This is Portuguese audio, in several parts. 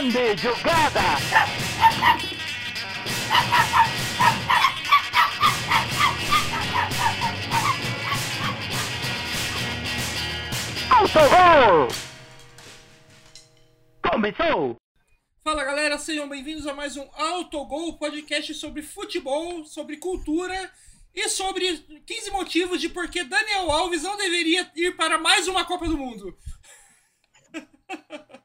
Grande jogada! Autogol! Começou! Fala galera, sejam bem-vindos a mais um Autogol, podcast sobre futebol, sobre cultura e sobre 15 motivos de por que Daniel Alves não deveria ir para mais uma Copa do Mundo.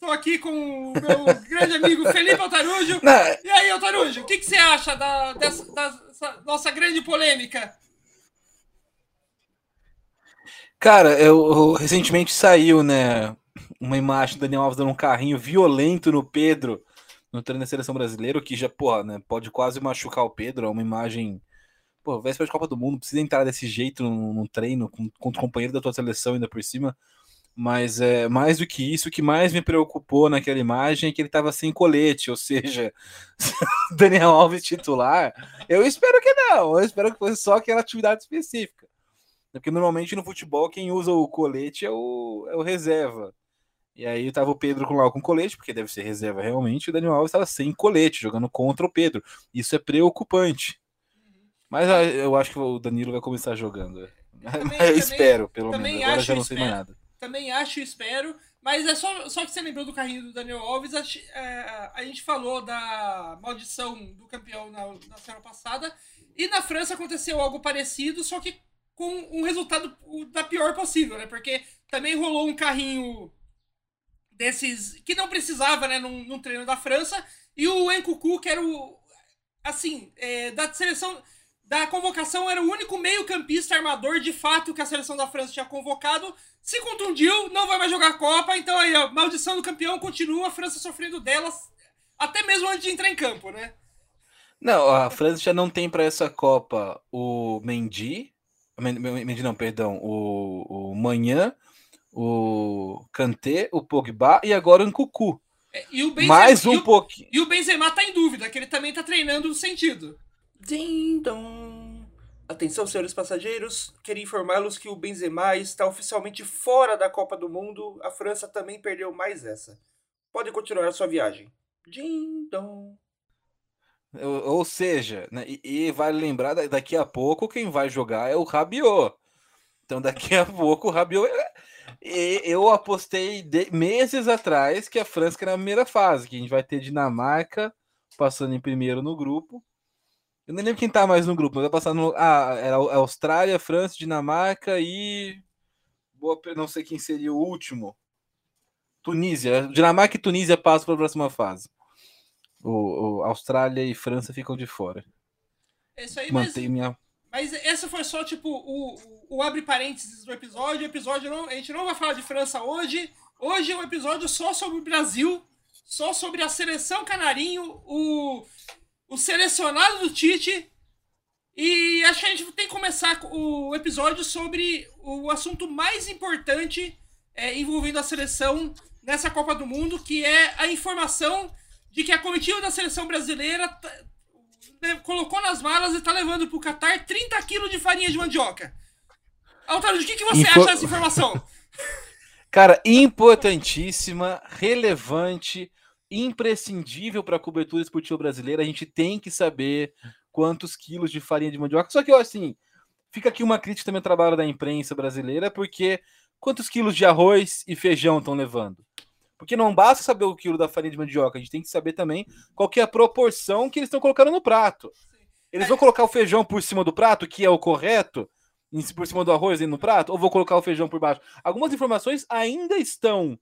Estou aqui com o meu grande amigo Felipe Altarujo. Não. E aí, Altarujo, o que, que você acha da, dessa, dessa nossa grande polêmica? Cara, eu, eu- recentemente saiu, né, uma imagem do Daniel Alves dando um carrinho violento no Pedro no treino da seleção brasileira, que já, porra, né, pode quase machucar o Pedro, é uma imagem, pô, véspera de Copa do Mundo, precisa entrar desse jeito no, no treino com, contra o companheiro da tua seleção ainda por cima, mas é mais do que isso, o que mais me preocupou naquela imagem é que ele tava sem colete, ou seja, Daniel Alves titular, eu espero que não, eu espero que fosse só aquela atividade específica. Porque normalmente no futebol quem usa o colete é o, é o reserva. E aí tava o Pedro com lá com colete, porque deve ser reserva realmente, e o Daniel Alves estava sem colete, jogando contra o Pedro. Isso é preocupante. Mas ah, eu acho que o Danilo vai começar jogando. também- eu espero, pelo também menos. Agora já não sei mais nada. Também acho e espero, mas é só, só que você lembrou do carrinho do Daniel Alves, a, é, a gente falou da maldição do campeão na, na semana passada, e na França aconteceu algo parecido, só que com um resultado da pior possível, né? Porque também rolou um carrinho desses que não precisava, né, num, num treino da França, e o Encucu, que era o, assim, é, da seleção, da convocação, era o único meio-campista armador de fato que a seleção da França tinha convocado. Se contundiu, não vai mais jogar a Copa, então aí, a maldição do campeão continua, a França sofrendo delas, até mesmo antes de entrar em campo, né? Não, a França já não tem para essa Copa o Mendy, Men- Men- Mendy não, perdão, o, o Manhã, o Kanté, o Pogba e agora o Nkuku. É, E o Benzema, Mais um pouquinho. E o Benzema tá em dúvida, que ele também tá treinando no sentido. Ding dong. Atenção, senhores passageiros, queria informá-los que o Benzema está oficialmente fora da Copa do Mundo. A França também perdeu mais essa. Pode continuar a sua viagem. Ding dong. Ou, seja, né, e, e vale lembrar, da- daqui a pouco quem vai jogar é o Rabiot. Então daqui a pouco o Rabiot... é- eu apostei de- meses atrás que a França era a primeira fase, que a gente vai ter Dinamarca passando em primeiro no grupo. Eu nem lembro quem tá mais no grupo, mas vai passar no... Ah, era a Austrália, França, Dinamarca e... Boa, não sei quem seria o último. Tunísia. Dinamarca e Tunísia passam para a próxima fase. O, o Austrália e França ficam de fora. É isso aí, mas, Mantém minha. mas essa foi só, tipo, o, o, o abre parênteses do episódio. O episódio não, a gente não vai falar de França hoje. Hoje é um episódio só sobre o Brasil, só sobre a seleção canarinho, o, o selecionado do Tite. E acho que a gente tem que começar o episódio sobre o assunto mais importante é, envolvendo a seleção nessa Copa do Mundo, que é a informação de que a comitiva da seleção brasileira tá- né, colocou nas malas e tá levando pro Catar 30 quilos de farinha de mandioca. Altarujo, o que, que você Info- acha dessa informação? Cara, importantíssima, relevante, imprescindível para a cobertura esportiva brasileira. A gente tem que saber quantos quilos de farinha de mandioca. Só que, ó, assim, fica aqui uma crítica também ao trabalho da imprensa brasileira, porque quantos quilos de arroz e feijão estão levando? Porque não basta saber o quilo da farinha de mandioca, a gente tem que saber também qual é a proporção que eles estão colocando no prato. Eles vão colocar o feijão por cima do prato, que é o correto, por cima do arroz e no prato, ou vou colocar o feijão por baixo? Algumas informações ainda estão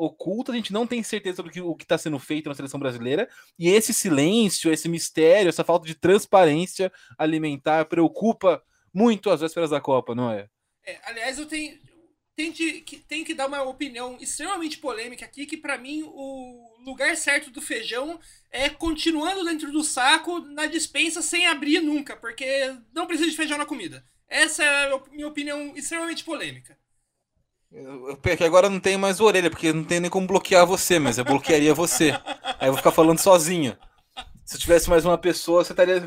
ocultas, a gente não tem certeza sobre o que- o está sendo feito na seleção brasileira, e esse silêncio, esse mistério, essa falta de transparência alimentar preocupa muito as vésperas da Copa, não é? É, aliás, eu tenho, tenho, que, tenho que dar uma opinião extremamente polêmica aqui, que pra mim o lugar certo do feijão é continuando dentro do saco, na dispensa, sem abrir nunca, porque não precisa de feijão na comida. Essa é a minha opinião extremamente polêmica. Eu, eu- agora eu não tenho mais orelha, porque não tem nem como bloquear você, mas eu bloquearia você. Aí eu vou ficar falando sozinho. Se eu tivesse mais uma pessoa, você estaria.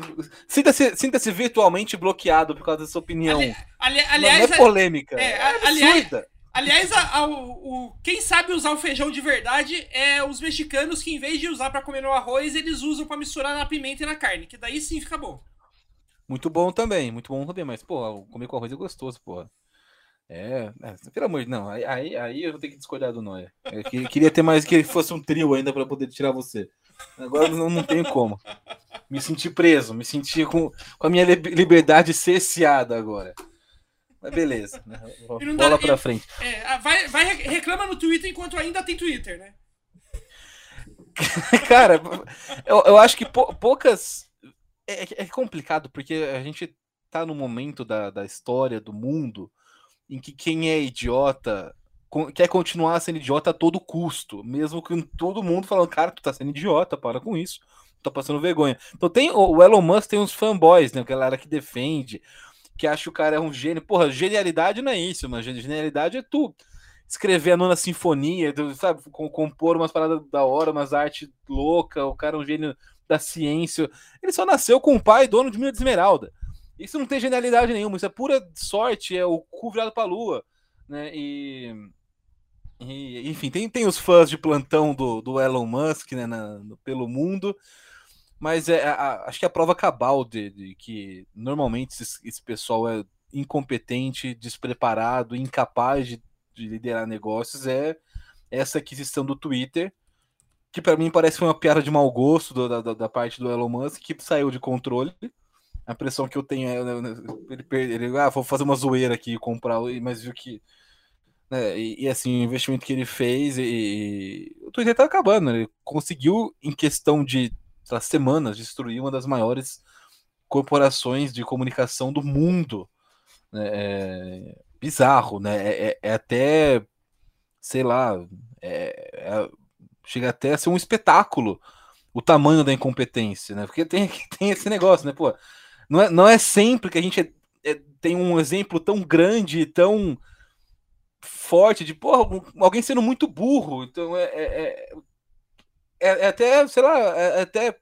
Sinta-se sinta virtualmente bloqueado por causa dessa opinião. Ali- ali- Não- aliás, não é polêmica. é, É, a- aliás- absurda. Aliás, a- a- o, o- quem sabe usar o feijão de verdade é os mexicanos que, em vez de usar pra comer no arroz, eles usam pra misturar na pimenta e na carne, que daí sim fica bom. Muito bom também, muito bom também, mas, pô, comer com arroz é gostoso, porra. É, é, pelo amor de não, aí, aí, aí eu vou ter que discordar do Noia. Eu que- queria ter mais que fosse um trio ainda pra poder tirar você. Agora não, não tenho como. Me senti preso, me senti com, com a minha lib- liberdade cerceada agora. Mas beleza, né? Dá- bola pra e- frente. É, ah, vai, vai re- reclama no Twitter enquanto ainda tem Twitter, né? Cara, eu, eu acho que pou- poucas. É, é complicado, porque a gente tá no momento da, da história do mundo em que quem é idiota quer continuar sendo idiota a todo custo, mesmo com todo mundo falando, cara, tu tá sendo idiota, para com isso, tá passando vergonha. Então tem o Elon Musk tem uns fanboys, né? Galera que defende, que acha que o cara é um gênio. Porra, genialidade não é isso, mas genialidade é tu escrever a nona sinfonia, tu, sabe, com- compor umas paradas da hora, umas artes louca, o cara é um gênio da ciência. Ele só nasceu com um pai dono de mina de esmeralda. Isso não tem genialidade nenhuma, isso é pura sorte, é o cu virado pra lua, né? E, e, enfim, tem, tem os fãs de plantão do, do Elon Musk, né, na- no- pelo mundo, mas é, a- acho que a prova cabal de, de que normalmente esse, esse pessoal é incompetente, despreparado, incapaz de, de liderar negócios é essa aquisição do Twitter, que para mim parece uma piada de mau gosto da, da parte do Elon Musk, que saiu de controle. A impressão que eu tenho é né, ele, per- ele ah, vou fazer uma zoeira aqui, comprar, mas viu que né, e, e, assim, o investimento que ele fez e, e- o Twitter tá acabando, né? ele conseguiu em questão de lá, semanas destruir uma das maiores corporações de comunicação do mundo. né? É bizarro, né? É, é- é até, sei lá, é- é- chega até a ser um espetáculo o tamanho da incompetência, né? Porque tem, tem esse negócio, né? Pô, não é, não é sempre que a gente é- é- tem um exemplo tão grande, tão forte de, porra, alguém sendo muito burro. Então é, é, é- é- é até, sei lá, é, é até, de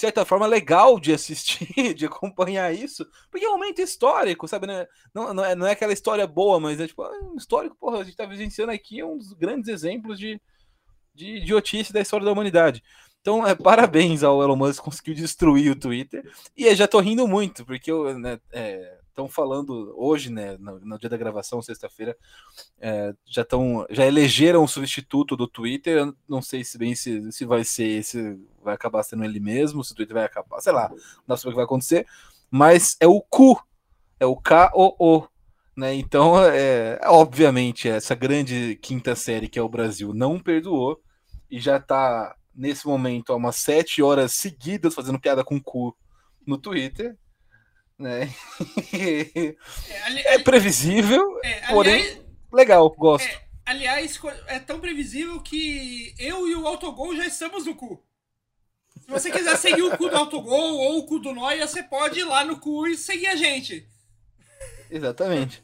certa forma, legal de assistir, de acompanhar isso, porque é um momento histórico, sabe? Né? Não, não, é, não é aquela história boa, mas é tipo, é um histórico, porra, a gente tá vivenciando aqui um dos grandes exemplos de, de idiotice da história da humanidade. Então, é, parabéns ao Elon Musk, conseguiu destruir o Twitter. E eu já tô rindo muito, porque eu, né, estão falando hoje, né, no, no dia da gravação, sexta-feira, é, já estão já elegeram o substituto do Twitter. Eu não sei se bem se, se vai ser se vai acabar sendo ele mesmo, se o Twitter vai acabar, sei lá, não saber o que vai acontecer. Mas é o Q, é o K-O-O. Né? Então, é, obviamente, essa grande quinta série que é o Brasil não perdoou e já tá nesse momento há umas sete horas seguidas fazendo piada com cu no Twitter. Né? É, ali- é previsível, é, porém aliás, legal, gosto. é, aliás, é tão previsível que eu e o Autogol já estamos no cu. Se você quiser seguir o cu do Autogol ou o cu do Noia, você pode ir lá no cu e seguir a gente. Exatamente.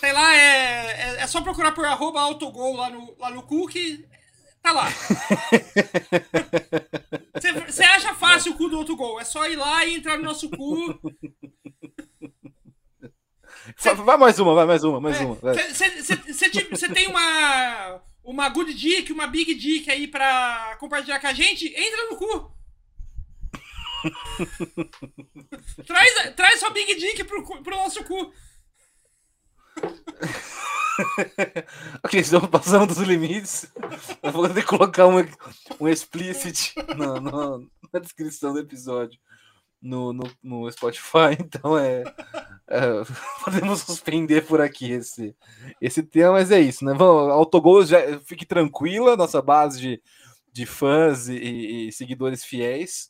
Sei lá, é, é, é só procurar por arroba autogol lá no, lá no cu que tá lá. Você acha fácil o cu do autogol, é só ir lá e entrar no nosso cu. Vai- Vai mais uma, vai mais uma, mais uma. vai. Você tem uma, uma good dick, uma big dick aí pra compartilhar com a gente? Entra no cu. Traz, traz sua big dick pro, pro nosso cu. Ok, estamos passando dos limites. Eu vou ter que colocar um, um explicit na, na- na descrição do episódio no, no, no Spotify. Então é, é, Podemos suspender por aqui esse, esse tema, mas é isso, né? Vamos, Autogol, já, fique tranquila, nossa base de, de fãs e, e seguidores fiéis.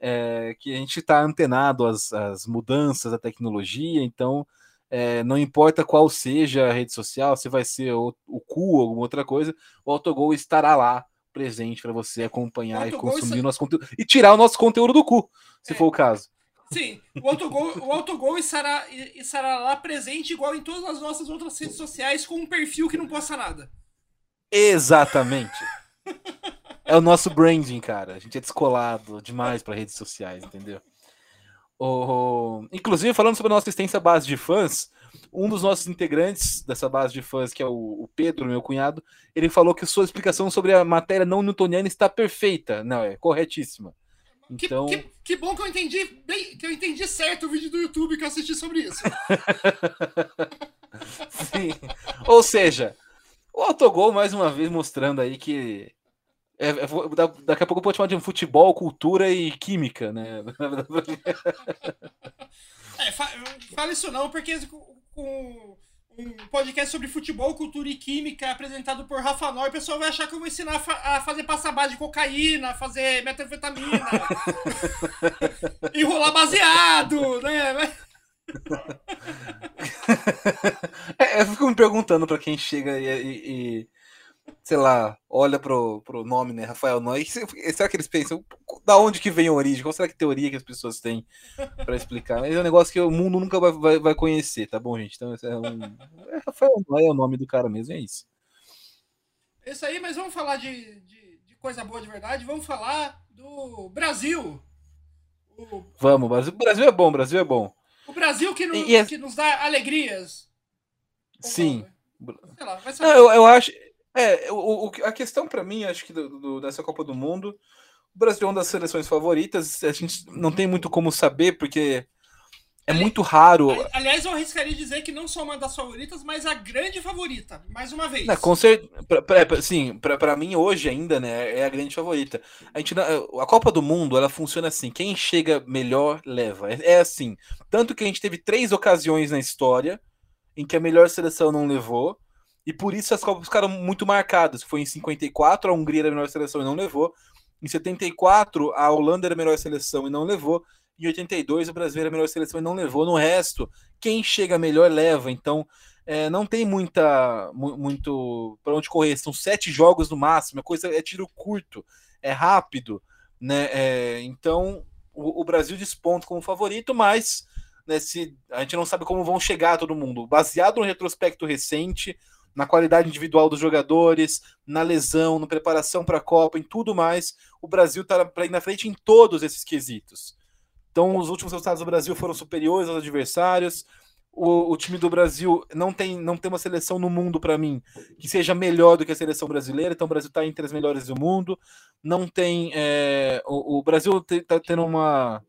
É, que a gente está antenado às, às mudanças da tecnologia, então é, não importa qual seja a rede social, se vai ser o, o cu ou alguma outra coisa, o Autogol estará lá presente para você acompanhar e consumir o nosso conteúdo e tirar o nosso conteúdo do cu, se É. for o caso. Sim, o autogol, o autogol estará, estará lá presente igual em todas as nossas outras redes sociais com um perfil que não posta nada. Exatamente. É o nosso branding, cara. A gente é descolado demais para redes sociais, entendeu? O... Inclusive, falando sobre a nossa extensa base de fãs, um dos nossos integrantes dessa base de fãs, que é o, Pedro, meu cunhado, ele falou que sua explicação sobre a matéria não newtoniana está perfeita. Não, é corretíssima. Que- Então, Que, que bom que eu entendi bem, que eu entendi certo o vídeo do YouTube que eu assisti sobre isso. sim. Ou seja, o autogol mais uma vez mostrando aí que é- é- daqui a pouco eu vou chamar de futebol, cultura e química, né? É, fa- fala isso não, porque com, um podcast sobre futebol, cultura e química apresentado por Rafa Nor, o pessoal vai achar que eu vou ensinar a, fa- a fazer passar base de cocaína, a fazer metanfetamina, enrolar baseado, né? É, eu fico me perguntando pra quem chega e, e- e, sei lá, olha pro, pro nome, né, Rafael Noy, se- será que eles pensam, da onde que vem a origem? Qual será que teoria que as pessoas têm pra explicar? Mas é um negócio que o mundo nunca vai, vai, vai conhecer, tá bom, gente? Então, é um... é, Rafael Noy é o nome do cara mesmo, é isso. Isso aí, mas vamos falar de, de, de coisa boa de verdade, vamos falar do Brasil. O, Vamos, Brasil, Brasil é bom, Brasil é bom. o Brasil que, no- E- e é- que nos dá alegrias. Sim. lá, vai Não, eu, eu acho. É, o, o- a questão pra mim, acho que do- do- dessa Copa do Mundo, o Brasil é uma das seleções favoritas. A gente não tem muito como saber, porque é Ali- muito raro. Ali- Aliás, eu arriscaria dizer que não só uma das favoritas, mas a grande favorita, mais uma vez. Né, com certeza, sim, pra mim hoje ainda, né, é a grande favorita. A, gente, não- a Copa do Mundo, ela funciona assim, quem chega melhor leva. É, é assim, tanto que a gente teve três ocasiões na história em que a melhor seleção não levou, e por isso as Copas ficaram muito marcadas. Foi em 54, a Hungria era a melhor seleção e não levou. Em 74, a Holanda era a melhor seleção e não levou. Em 82, o Brasil era a melhor seleção e não levou. No resto, quem chega melhor leva. Então, é, não tem muita mu- muito para onde correr. São sete jogos no máximo. A coisa é tiro curto, é rápido, né? É, então, o, o Brasil desponta como favorito, mas né, se, a gente não sabe como vão chegar todo mundo. Baseado no retrospecto recente, na qualidade individual dos jogadores, na lesão, na preparação para a Copa, em tudo mais, o Brasil está para ir na frente em todos esses quesitos. Então, os últimos resultados do Brasil foram superiores aos adversários. O, o time do Brasil não tem, não tem uma seleção no mundo, para mim, que seja melhor do que a seleção brasileira. Então, o Brasil está entre as melhores do mundo. Não tem. é, o, o Brasil está tendo uma,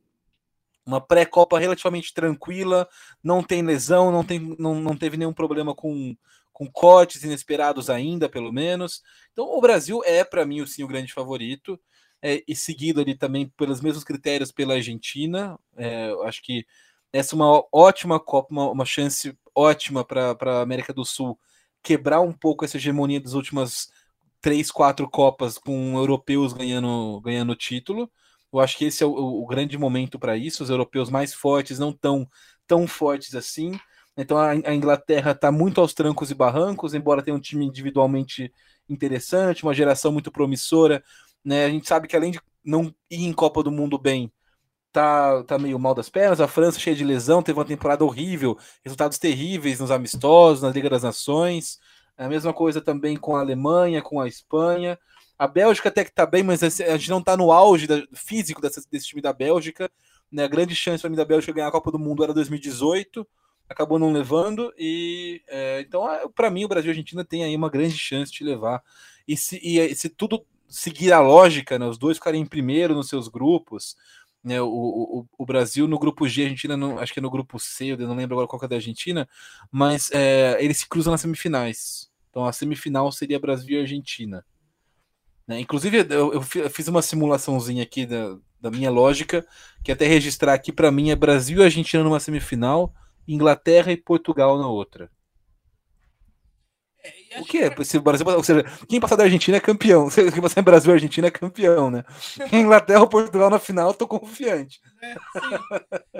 uma pré-copa relativamente tranquila. Não tem lesão, não, tem, não, não teve nenhum problema com, com cortes inesperados ainda, pelo menos. Então, o Brasil é, para mim, sim, o grande favorito é, e seguido ali também pelos mesmos critérios pela Argentina. É, acho que essa é uma ótima Copa, uma, uma chance ótima para a América do Sul quebrar um pouco essa hegemonia das últimas três, quatro Copas com europeus ganhando ganhando título. Eu acho que esse é o, o grande momento para isso. Os europeus mais fortes não tão tão fortes assim. Então a, Inglaterra está muito aos trancos e barrancos, embora tenha um time individualmente interessante, uma geração muito promissora. Né? A gente sabe que além de não ir em Copa do Mundo bem, tá, tá meio mal das pernas. A França cheia de lesão, teve uma temporada horrível, resultados terríveis nos amistosos, na Liga das Nações. A mesma coisa também com a Alemanha, com a Espanha. A Bélgica até que tá bem, mas a gente não tá no auge da, físico dessa, desse time da Bélgica. Né? A grande chance para mim da Bélgica ganhar a Copa do Mundo era 2018, acabou não levando. E é, então, para mim, o Brasil e a Argentina tem aí uma grande chance de levar. E se, e, se tudo seguir a lógica, né, os dois ficarem em primeiro nos seus grupos, né, o, o, o Brasil no grupo G, a Argentina não, acho que é no grupo C, eu não lembro agora qual que é da Argentina, mas é, eles se cruzam nas semifinais. Então a semifinal seria Brasil e Argentina. Né, inclusive eu, eu, fiz uma simulaçãozinha aqui da, da minha lógica, que até registrar aqui para mim é Brasil e Argentina numa semifinal, Inglaterra e Portugal na outra. É, o que? Se o Brasil, ou seja, quem passar da Argentina é campeão. Se quem passar em Brasil e Argentina é campeão, né? Inglaterra ou Portugal na final, tô confiante. É,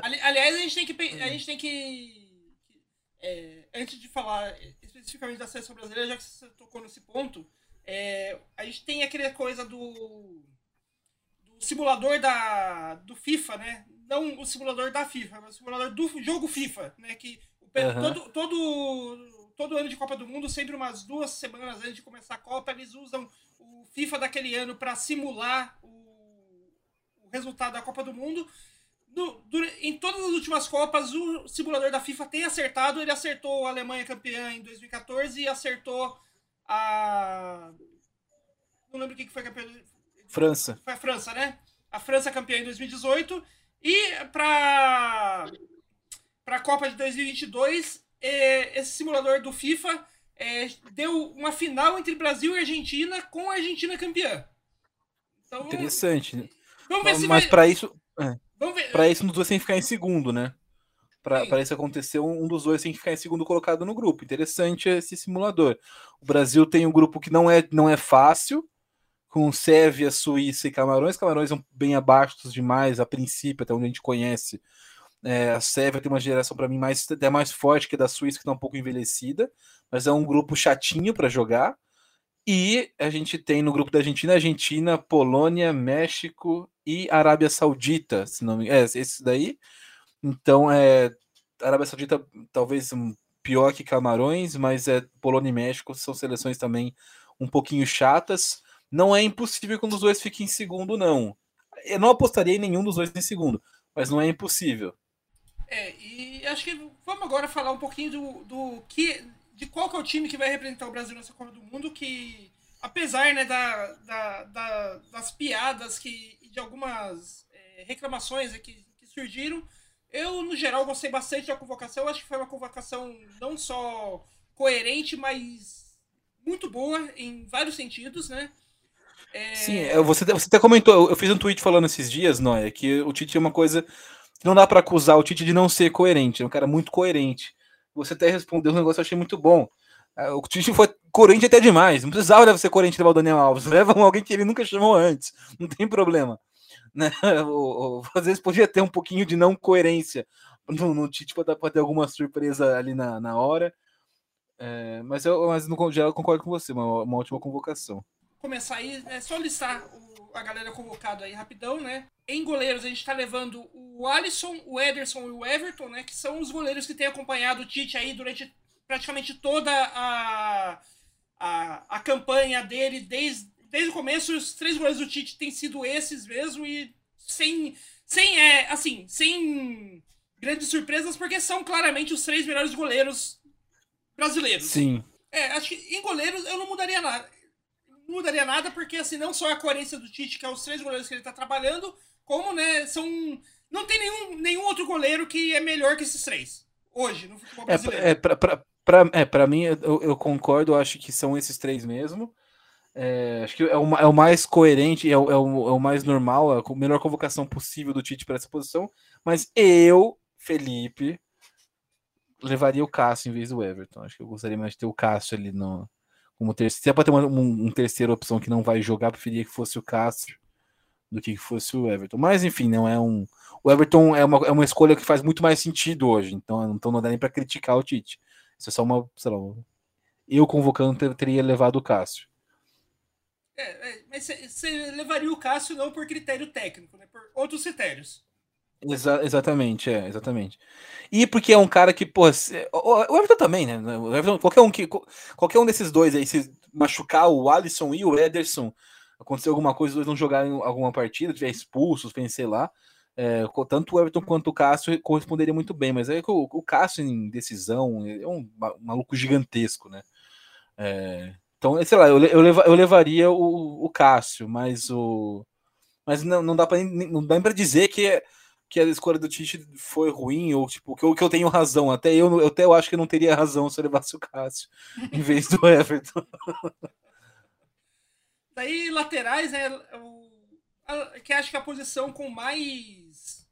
Ali, aliás, a gente tem que. A gente tem que é, antes de falar especificamente da seleção brasileira, já que você tocou nesse ponto, é, a gente tem aquela coisa do, do simulador da, do FIFA, né? Não o simulador da FIFA, mas o simulador do jogo FIFA, né? Que uhum. todo, todo todo ano de Copa do Mundo, sempre umas duas semanas antes de começar a Copa, eles usam o FIFA daquele ano para simular o, o, resultado da Copa do Mundo. no, em todas as últimas Copas, o simulador da FIFA tem acertado. Ele acertou a Alemanha campeã em 2014 e acertou a. Não lembro quem que foi campeã. França. Foi a França, né? A França campeã em 2018. E para para a Copa de 2022, é, esse simulador do FIFA é, deu uma final entre Brasil e Argentina com a Argentina campeã. Então, Interessante. Vamos ver mas, se mas vai... para isso, é, para isso, nos dois tem que ficar em segundo, né? Para isso acontecer, um dos dois tem que ficar em segundo colocado no grupo. Interessante esse simulador. O Brasil tem um grupo que não é, não é fácil, com Sérvia, Suíça e Camarões. Camarões são bem abaixo demais, a princípio, até onde a gente conhece. É, a Sérvia tem uma geração, para mim, mais, até mais forte que a da Suíça, que está um pouco envelhecida, mas é um grupo chatinho para jogar. E a gente tem no grupo da Argentina, Argentina, Polônia, México e Arábia Saudita, se não me É, esse daí. Então, é, Arábia Saudita talvez pior que Camarões, mas é Polônia e México são seleções também um pouquinho chatas. Não é impossível que um dos dois fique em segundo, não. Eu não apostaria em nenhum dos dois em segundo, mas não é impossível. É, e acho que vamos agora falar um pouquinho do, do que. de qual que é o time que vai representar o Brasil nessa Copa do Mundo, que apesar né, da, da, da das piadas que, de algumas é, reclamações que, que surgiram, eu, no geral, gostei bastante da convocação. Acho que foi uma convocação não só coerente, mas muito boa em vários sentidos, né? É... Sim, você, você até comentou, eu fiz um tweet falando esses dias, Noé, que o Tite é uma coisa não dá para acusar o Tite de não ser coerente, é um cara muito coerente. Você até respondeu um negócio que eu achei muito bom. É, o Tite foi coerente até demais. Não precisava ser coerente levar o Daniel Alves. Leva alguém que ele nunca chamou antes. Não tem problema. Né? às vezes podia ter um pouquinho de não coerência no, no Tite para ter alguma surpresa ali na, na hora. É, mas eu, mas no geral, eu concordo com você. Uma, uma ótima convocação. Começar aí, é só listar o, a galera convocada aí rapidão, né? Em goleiros, a gente tá levando o Alisson, o Ederson e o Everton, né? Que são os goleiros que têm acompanhado o Tite aí durante praticamente toda a, a, a campanha dele, desde, desde o começo. Os três goleiros do Tite têm sido esses mesmo e sem, sem, é, assim, sem grandes surpresas, porque são claramente os três melhores goleiros brasileiros. Sim. É, acho que em goleiros eu não mudaria nada. Não mudaria nada, porque assim, não só a coerência do Tite, que é os três goleiros que ele tá trabalhando, como, né, são. Não tem nenhum, nenhum outro goleiro que é melhor que esses três. Hoje, no futebol é, brasileiro. É, pra, pra, pra, é, pra mim, eu, eu concordo, eu acho que são esses três mesmo. É, acho que é o, é o mais coerente, é o, é, o, é o mais normal, a melhor convocação possível do Tite para essa posição. Mas eu, Felipe, levaria o Cássio em vez do Everton. Acho que eu gostaria mais de ter o Cássio ali no, como terceiro. Se é para ter uma um, um terceira opção que não vai jogar, preferia que fosse o Cássio do que fosse o Everton. Mas enfim, não é um. O Everton é uma, é uma escolha que faz muito mais sentido hoje, então, então não dá nem para criticar o Tite. Isso é só uma, sei lá, eu convocando teria levado o Cássio. É, é mas você levaria o Cássio não por critério técnico, né? Por outros critérios. Exa exatamente, é, exatamente. E porque é um cara que, pô, o Everton também, né? O Everton, qualquer um que qualquer um desses dois aí se machucar o Alisson e o Ederson, acontecer alguma coisa, os dois não jogarem alguma partida, tiver expulsos, sei lá, é, tanto o Everton quanto o Cássio corresponderia muito bem, mas é que o, o Cássio em decisão é um maluco gigantesco, né? É, então, sei lá, eu, eu, eu levaria o, o Cássio, mas o. Mas não, não dá para não dá para dizer que, que a escolha do Tite foi ruim, ou tipo, que eu, que eu tenho razão. Até eu, eu até eu acho que eu não teria razão se eu levasse o Cássio em vez do Everton. Daí, laterais, né? O, a, que acho que é a posição com mais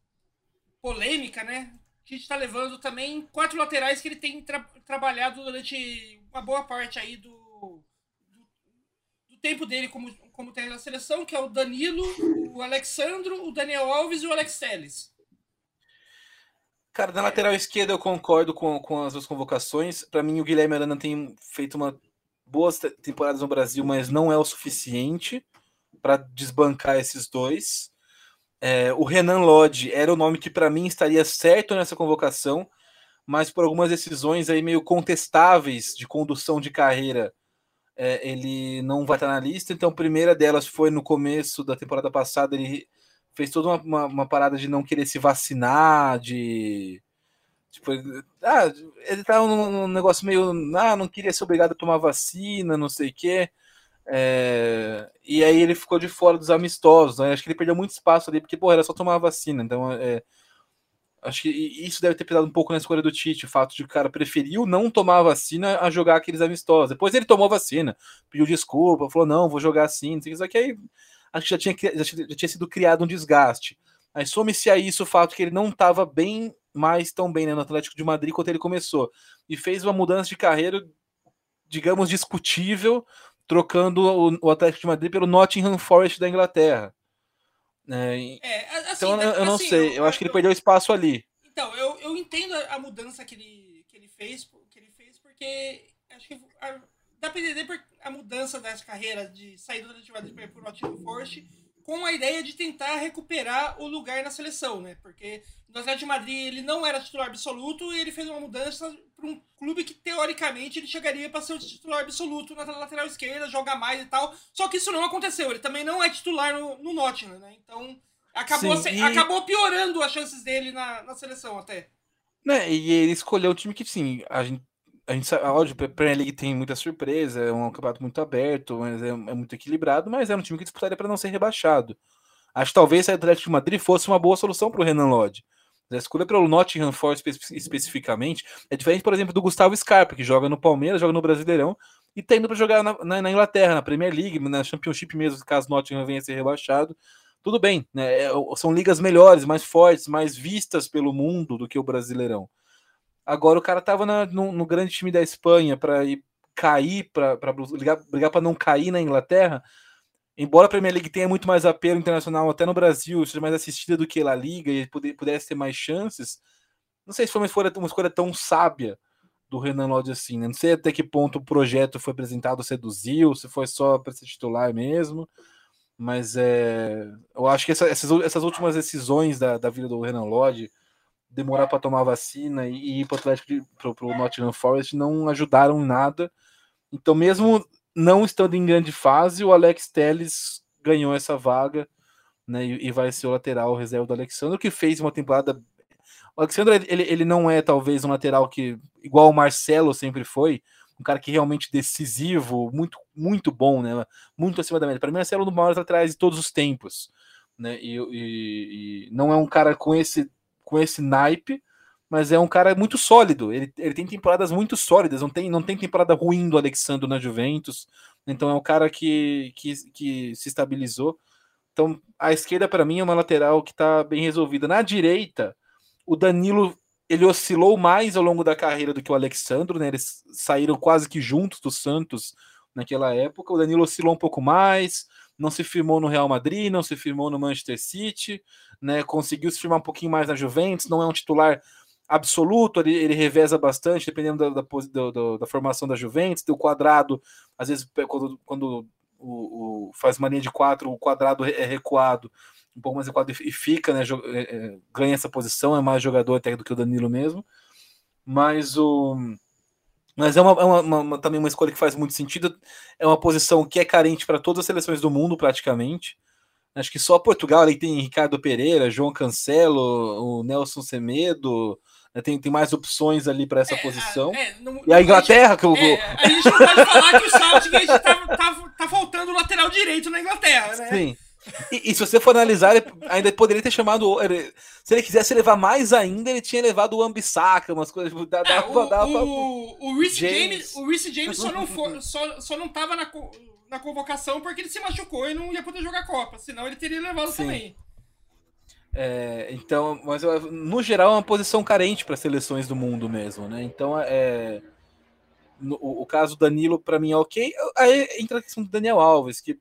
polêmica, né? A gente está levando também quatro laterais que ele tem tra trabalhado durante uma boa parte aí do, tempo dele como, como técnico da seleção, que é o Danilo, o Alexandro, o Daniel Alves e o Alex Telles. Cara, na lateral esquerda eu concordo com, com as duas convocações. Para mim, o Guilherme Arana tem feito uma boas temporadas no Brasil, mas não é o suficiente para desbancar esses dois. É, o Renan Lodge era o nome que para mim estaria certo nessa convocação, mas por algumas decisões aí meio contestáveis de condução de carreira, é, ele não vai estar na lista. Então, a primeira delas foi no começo da temporada passada, ele fez toda uma, uma, uma parada de não querer se vacinar, de. Tipo, ah, ele tava num, num, negócio meio. Ah, não queria ser obrigado a tomar vacina, não sei o quê. É, e aí ele ficou de fora dos amistosos. Né? Acho que ele perdeu muito espaço ali, porque, pô, era só tomar vacina. Então, é, acho que isso deve ter pesado um pouco na escolha do Tite, o fato de o cara preferiu não tomar vacina a jogar aqueles amistosos. Depois ele tomou vacina, pediu desculpa, falou, não, vou jogar assim, só que aí acho que já tinha, já tinha sido criado um desgaste. Aí some-se a isso o fato que ele não estava bem mais tão bem né, no Atlético de Madrid quando ele começou. E fez uma mudança de carreira, digamos, discutível, trocando o, o Atlético de Madrid pelo Nottingham Forest da Inglaterra. É, é, assim, então eu, eu não assim, sei, eu, eu, acho que ele perdeu espaço ali. Então, eu, eu entendo a mudança que ele, que ele fez, que ele fez, porque acho que a, dá pra entender a mudança dessa carreira de sair do Madrid para ir pro Nottingham Forest com a ideia de tentar recuperar o lugar na seleção, né? Porque no Atlético de Madrid ele não era titular absoluto e ele fez uma mudança para um clube que teoricamente ele chegaria para ser o titular absoluto na lateral esquerda, jogar mais e tal. Só que isso não aconteceu. Ele também não é titular no, no Nottingham, né? Então acabou, Sim, e... acabou piorando as chances dele na, na seleção até. Né, e ele escolheu um time que, sim, a gente a gente sabe, óbvio, a Premier League tem muita surpresa, é um campeonato muito aberto, é, é muito equilibrado, mas é um time que disputaria para não ser rebaixado. Acho que talvez a Atlético de Madrid fosse uma boa solução para o Renan Lodge. A escolha pelo Nottingham Forest espe especificamente é diferente, por exemplo, do Gustavo Scarpa, que joga no Palmeiras, joga no Brasileirão e está indo para jogar na, na, na, Inglaterra, na Premier League, na Championship mesmo, caso Nottingham venha a ser rebaixado. Tudo bem, né? É, são ligas melhores, mais fortes, mais vistas pelo mundo do que o Brasileirão. Agora o cara tava na, no, no, grande time da Espanha para ir cair, para brigar, para não cair na Inglaterra. Embora a Premier League tenha muito mais apelo internacional, até no Brasil, seja mais assistida do que a Liga e pudesse ter mais chances, não sei se foi uma escolha, uma escolha tão sábia do Renan Lodge assim, né? Não sei até que ponto o projeto foi apresentado, seduziu, se foi só para ser titular mesmo, mas é, eu acho que essa, essas, essas últimas decisões da, da vida do Renan Lodge, demorar para tomar vacina e ir para o Atlético para o Nottingham Forest não ajudaram em nada. Então, mesmo não estando em grande fase, o Alex Telles ganhou essa vaga né, e, e vai ser o lateral reserva do Alexandre, que fez uma temporada. O Alexandre ele, ele não é talvez um lateral que, igual o Marcelo sempre foi, um cara que realmente decisivo, muito, muito bom, né? Muito acima da média. Para mim, Marcelo é um dos maiores laterais de todos os tempos. Né? E, e, e, não é um cara com esse com esse naipe, mas é um cara muito sólido. Ele, ele tem temporadas muito sólidas, não tem, não tem temporada ruim do Alexandre na Juventus. Então é um cara que, que, que se estabilizou. Então a esquerda, para mim, é uma lateral que está bem resolvida. Na direita, o Danilo ele oscilou mais ao longo da carreira do que o Alexandre, né? Eles saíram quase que juntos do Santos naquela época. O Danilo oscilou um pouco mais, não se firmou no Real Madrid, não se firmou no Manchester City, né? Conseguiu se firmar um pouquinho mais na Juventus, não é um titular absoluto, ele, ele reveza bastante, dependendo da, da, da, da formação da Juventus, do quadrado, às vezes quando, quando o, o, faz uma linha de quatro, o quadrado é recuado, um pouco mais recuado e fica, né? É, é, ganha essa posição, é mais jogador até do que o Danilo mesmo. Mas o. Mas é, uma, é uma, uma, também uma escolha que faz muito sentido. É uma posição que é carente para todas as seleções do mundo, praticamente. Acho que só Portugal ali tem Ricardo Pereira, João Cancelo, o Nelson Semedo. Né, tem, tem mais opções ali para essa é, posição. É, não, e a Inglaterra, que eu vou. É, a gente não pode falar que o Southgate tá, tá, tá faltando lateral direito na Inglaterra, né? Sim. E, e, se você for analisar, ele ainda poderia ter chamado. Ele, se ele quisesse levar mais ainda, ele tinha levado o Ambissaca, umas coisas. É, o, o, o, Reece James. o Reece James só não, for, só, só não tava na, na convocação porque ele se machucou e não ia poder jogar Copa. Senão ele teria levado Sim. também. É, então, mas no geral é uma posição carente para seleções do mundo mesmo, né? Então, é, no, o, o caso Danilo para mim é ok. Aí entra a questão do Daniel Alves, que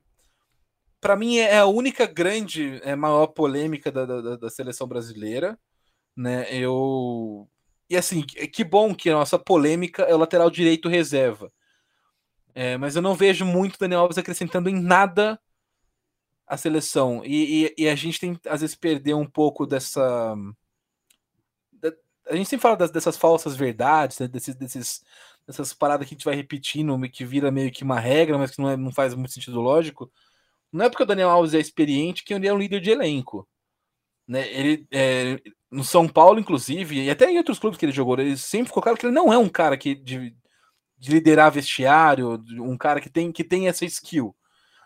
para mim é a única grande, é, maior polêmica da, da, da, seleção brasileira, né? Eu e assim, que bom que a nossa polêmica é o lateral direito reserva. É, mas eu não vejo muito Daniel Alves acrescentando em nada a seleção. E, e, e, a gente tem, às vezes, perder um pouco dessa. A gente sempre fala das, dessas falsas verdades, né? desses, desses, dessas paradas que a gente vai repetindo, que vira meio que uma regra, mas que não, é, não faz muito sentido lógico. Não é porque o Daniel Alves é experiente que ele é um líder de elenco. Né? Ele, é, no São Paulo, inclusive, e até em outros clubes que ele jogou, ele sempre ficou claro que ele não é um cara que de, de liderar vestiário, um cara que tem, que tem essa skill.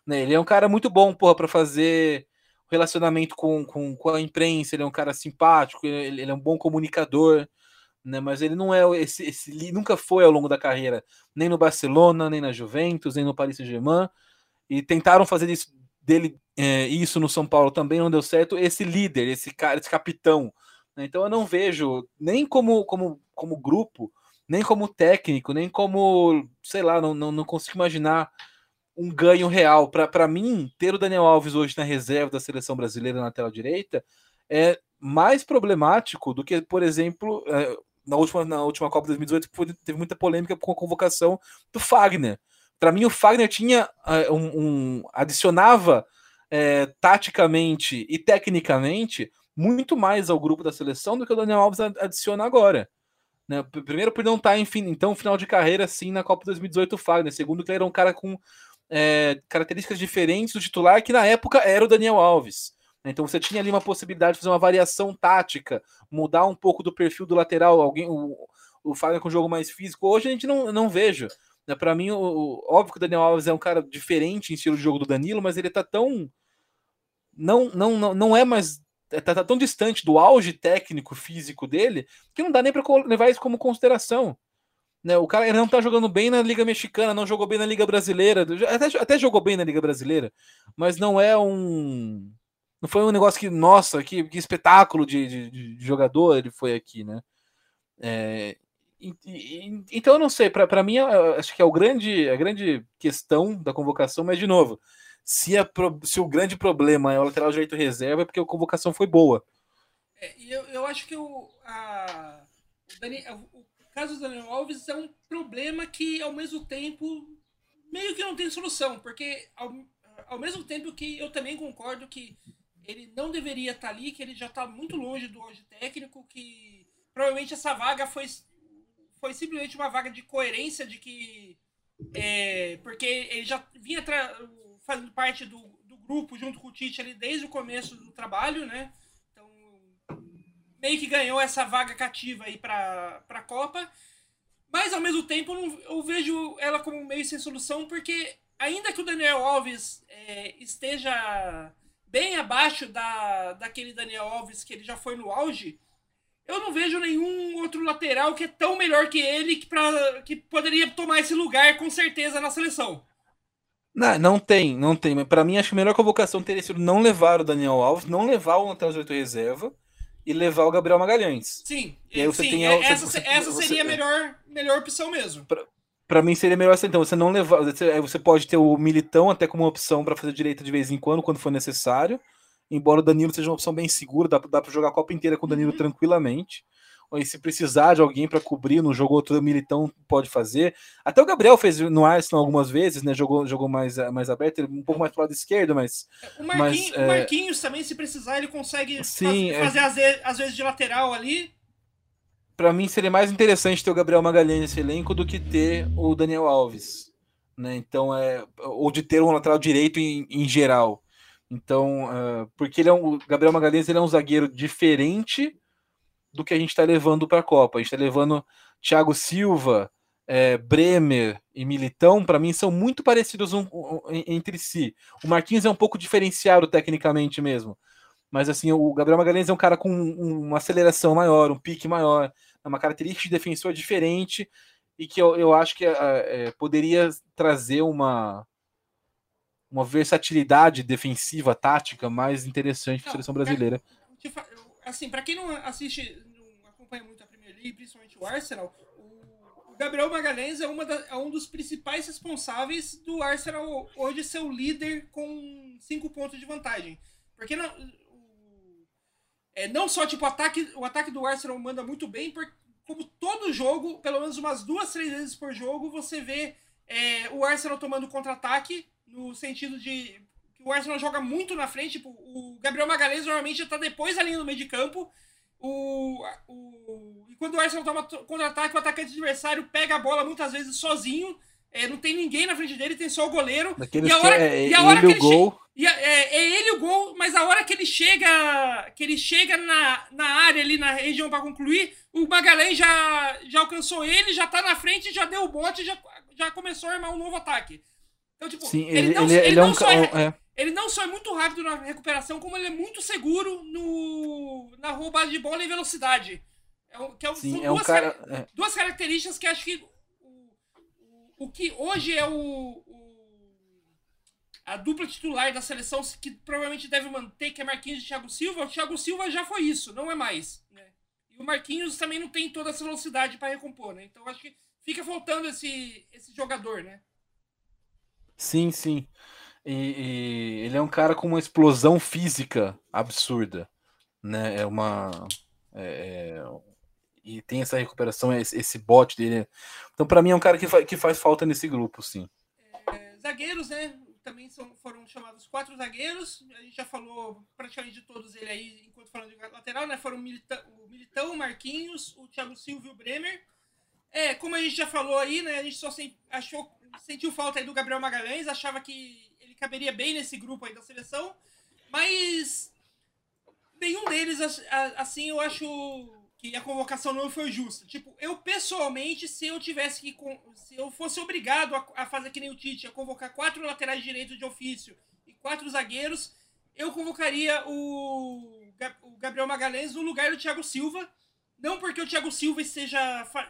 Né? Ele é um cara muito bom, porra, para fazer relacionamento com, com, com, a imprensa, ele é um cara simpático, ele, ele é um bom comunicador, né? Mas ele não é esse, esse nunca foi ao longo da carreira, nem no Barcelona, nem na Juventus, nem no Paris Saint-Germain, e tentaram fazer isso, dele é, isso no São Paulo também não deu certo. Esse líder, esse cara, esse capitão. Né? Então eu não vejo nem como como como grupo, nem como técnico, nem como sei lá, não, não, não consigo imaginar um ganho real. Para mim, ter o Daniel Alves hoje na reserva da seleção brasileira na tela direita é mais problemático do que, por exemplo, é, na última, na última Copa de 2018 teve muita polêmica com a convocação do Fagner. Para mim, o Fagner tinha uh, um, um, adicionava é, taticamente e tecnicamente muito mais ao grupo da seleção do que o Daniel Alves adiciona agora. Né? Primeiro, por não estar, tá, enfim, então, final de carreira assim na Copa 2018, o Fagner. Segundo, que ele era um cara com é, características diferentes do titular, que na época era o Daniel Alves. Então você tinha ali uma possibilidade de fazer uma variação tática, mudar um pouco do perfil do lateral, alguém o, o Fagner com jogo mais físico. Hoje a gente não, não vejo. Né? Para mim, o, o, óbvio que o Daniel Alves é um cara diferente em estilo de jogo do Danilo, mas ele tá tão. Não, não, não, não é mais. Tá, tá tão distante do auge técnico físico dele que não dá nem para levar isso como consideração. Né, o cara ele não tá jogando bem na Liga Mexicana, não jogou bem na Liga Brasileira, até, até jogou bem na Liga Brasileira, mas não é um. Não foi um negócio que, nossa, que, que espetáculo de, de, de, jogador ele foi aqui, né? É, então eu não sei, para mim acho que é o grande, a grande questão da convocação, mas de novo, se, a, se o grande problema é o lateral direito reserva, é porque a convocação foi boa. É, eu, eu acho que o, a, o, Dani, o caso do Daniel Alves é um problema que, ao mesmo tempo, meio que não tem solução, porque ao, ao mesmo tempo que eu também concordo que ele não deveria estar ali, que ele já está muito longe do auge técnico, que provavelmente essa vaga foi, foi simplesmente uma vaga de coerência de que. É, porque ele já vinha fazendo parte do, do grupo junto com o Tite ali desde o começo do trabalho, né? meio que ganhou essa vaga cativa aí para a Copa. Mas ao mesmo tempo eu vejo ela como meio sem solução, porque ainda que o Daniel Alves é, esteja bem abaixo da, daquele Daniel Alves que ele já foi no auge, eu não vejo nenhum outro lateral que é tão melhor que ele que, pra, que poderia tomar esse lugar com certeza na seleção. Não, não tem, não tem. Mas para mim, acho que a melhor convocação teria sido não levar o Daniel Alves, não levar o lateral direito reserva e levar o Gabriel Magalhães. Sim, e aí você sim, tem, é, essa, você, essa seria você, a melhor, melhor opção mesmo. Para mim seria melhor então você não levar, você, você pode ter o Militão até como opção para fazer direita de vez em quando, quando for necessário. Embora o Danilo seja uma opção bem segura, dá, dá para jogar a Copa inteira com o Danilo uhum. tranquilamente ou se precisar de alguém para cobrir no jogo outro militão pode fazer. Até o Gabriel fez no Arsenal algumas vezes, né? Jogou, jogou mais, mais aberto, um pouco mais para o lado esquerdo, mas. O Marquinhos, mas, o Marquinhos é... também, se precisar, ele consegue sim, fazer é... às vezes de lateral ali. Para mim seria mais interessante ter o Gabriel Magalhães nesse elenco do que ter o Daniel Alves. Né? Então é. Ou de ter um lateral direito em, em geral. Então, uh, porque ele é um, Gabriel Magalhães ele é um zagueiro diferente do que a gente está levando para a Copa. A gente está levando Thiago Silva, é, Bremer e Militão, para mim, são muito parecidos um, um, entre si. O Marquinhos é um pouco diferenciado tecnicamente mesmo. Mas assim, o Gabriel Magalhães é um cara com um, uma aceleração maior, um pique maior, é uma característica de defensor diferente e que eu, eu acho que é, é poderia trazer uma, uma versatilidade defensiva, tática mais interessante para a seleção brasileira assim, para quem não assiste, não acompanha muito a Premier League, principalmente o Arsenal, o, Gabriel Magalhães é, uma da, é um dos principais responsáveis do Arsenal hoje ser o líder com cinco pontos de vantagem. Porque não, o, é, não só tipo, o ataque, o ataque do Arsenal manda muito bem, porque como todo jogo, pelo menos umas duas, três vezes por jogo, você vê é, o Arsenal tomando contra-ataque, no sentido de o Arsenal joga muito na frente. Tipo, o Gabriel Magalhães normalmente está depois ali no meio de campo. O, o, e quando o Arsenal toma contra-ataque, o atacante adversário pega a bola muitas vezes sozinho. É, não tem ninguém na frente dele, tem só o goleiro. Daqueles e a hora, que, é, e a hora que ele gol. E é, é, ele o gol, mas a hora que ele chega, que ele chega na, na área ali na região para concluir, o Magalhães já, já alcançou ele, já tá na frente, já deu o bote, já, já começou a armar um novo ataque. Então, tipo, Sim, ele, ele, não, ele, ele é um só é, ele não só é muito rápido na recuperação, como ele é muito seguro no, na roubada de bola e velocidade. É, que é, Sim, é um cara, é. duas características que acho que o, o, o que hoje é o, a dupla titular da seleção que provavelmente deve manter, que é Marquinhos e Thiago Silva, o Thiago Silva já foi isso, não é mais. Né? E o Marquinhos também não tem toda essa velocidade para recompor, né? Então acho que fica faltando esse, esse jogador, né? Sim, sim. E, e, ele é um cara com uma explosão física absurda, né? É uma é, é e tem essa recuperação, esse, esse bote dele. Então, para mim, é um cara que, fa que faz falta nesse grupo, sim. É, zagueiros, né? também são, foram chamados quatro zagueiros. A gente já falou praticamente de todos ele aí, enquanto falando de lateral, né? Foram o Militão, o, Militão, o Marquinhos, o Thiago Silva e o Bremer. É, como a gente já falou aí, né? A gente só achou, sentiu falta aí do Gabriel Magalhães, achava que ele caberia bem nesse grupo aí da seleção, mas nenhum deles, assim, eu acho que a convocação não foi justa. Tipo, eu pessoalmente, se eu tivesse que. Se eu fosse obrigado a, fazer que nem o Tite, a convocar quatro laterais direitos de ofício e quatro zagueiros, eu convocaria o, Gabriel Magalhães no lugar do Thiago Silva. Não porque o Thiago Silva esteja,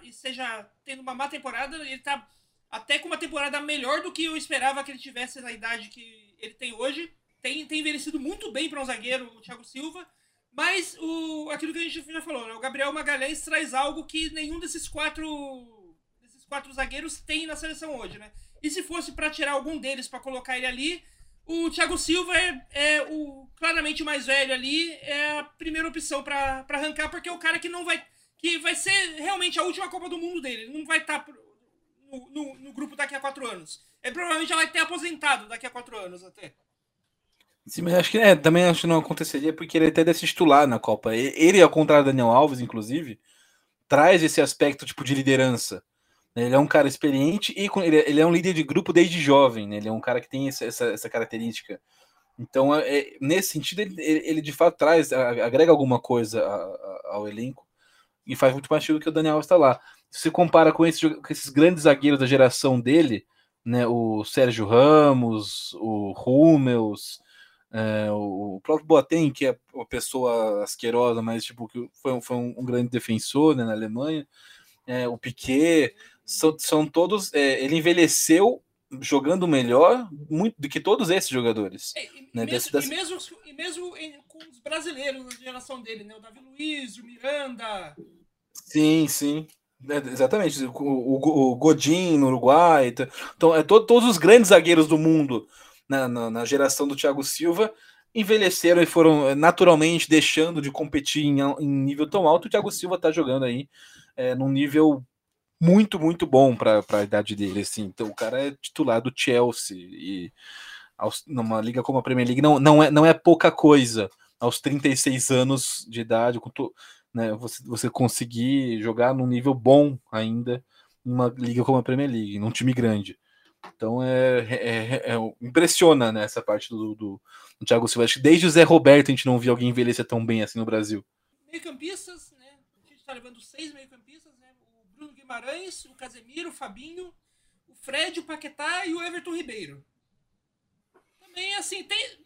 esteja tendo uma má temporada, ele tá até com uma temporada melhor do que eu esperava que ele tivesse na idade que ele tem hoje. Tem, tem envelhecido muito bem para um zagueiro, o Thiago Silva. Mas o, aquilo que a gente já falou, né? o Gabriel Magalhães traz algo que nenhum desses quatro, desses quatro zagueiros tem na seleção hoje, né? E se fosse para tirar algum deles para colocar ele ali, o Thiago Silva é, é, o claramente mais velho ali, é a primeira opção para arrancar, porque é o cara que não vai. que vai ser realmente a última Copa do Mundo dele. Ele não vai estar tá no, no, grupo daqui a quatro anos. Ele provavelmente já vai ter aposentado daqui a quatro anos até. Sim, mas acho que é, também acho que não aconteceria porque ele até deve se titular na Copa. Ele, ao contrário do Daniel Alves, inclusive, traz esse aspecto tipo de liderança. Ele é um cara experiente e ele é um líder de grupo desde jovem. Né? Ele é um cara que tem essa, essa, essa característica. Então, é, é nesse sentido, ele, ele, de fato traz, agrega alguma coisa ao elenco e faz muito mais sentido que o Daniel está lá. Se compara com, esse, com esses grandes zagueiros da geração dele, né, o Sérgio Ramos, o Hummels, é, o próprio Boateng, que é uma pessoa asquerosa, mas tipo, que foi, um, foi um, um grande defensor né, na Alemanha, é, o Piquet, são, são todos. É, ele envelheceu jogando melhor muito do que todos esses jogadores. É, e, né, mesmo, desse, e, mesmo, e mesmo com os brasileiros na geração dele, né? O Davi Luiz, o Miranda. Sim, sim. É, exatamente. O, o, o Godin no Uruguai. Então, é to, todos os grandes zagueiros do mundo na, na, na geração do Thiago Silva envelheceram e foram eh, naturalmente deixando de competir em, em nível tão alto. O Thiago Silva está jogando aí é, num nível muito, muito bom para a idade dele. Assim. Então, o cara é titular do Chelsea e aos, numa liga como a Premier League não, não, é, não é pouca coisa aos 36 anos de idade, né, você, você conseguir jogar num nível bom ainda numa liga como a Premier League, num time grande. Então é, é, é, é impressiona né, essa parte do, do, do Thiago Silva. Acho que desde o Zé Roberto a gente não viu alguém envelhecer tão bem assim no Brasil. Meio-campistas, né? A gente está levando seis meio-campistas, né? O Bruno Guimarães, o Casemiro, o Fabinho, o Fred, o Paquetá e o Everton Ribeiro. Também, assim, tem.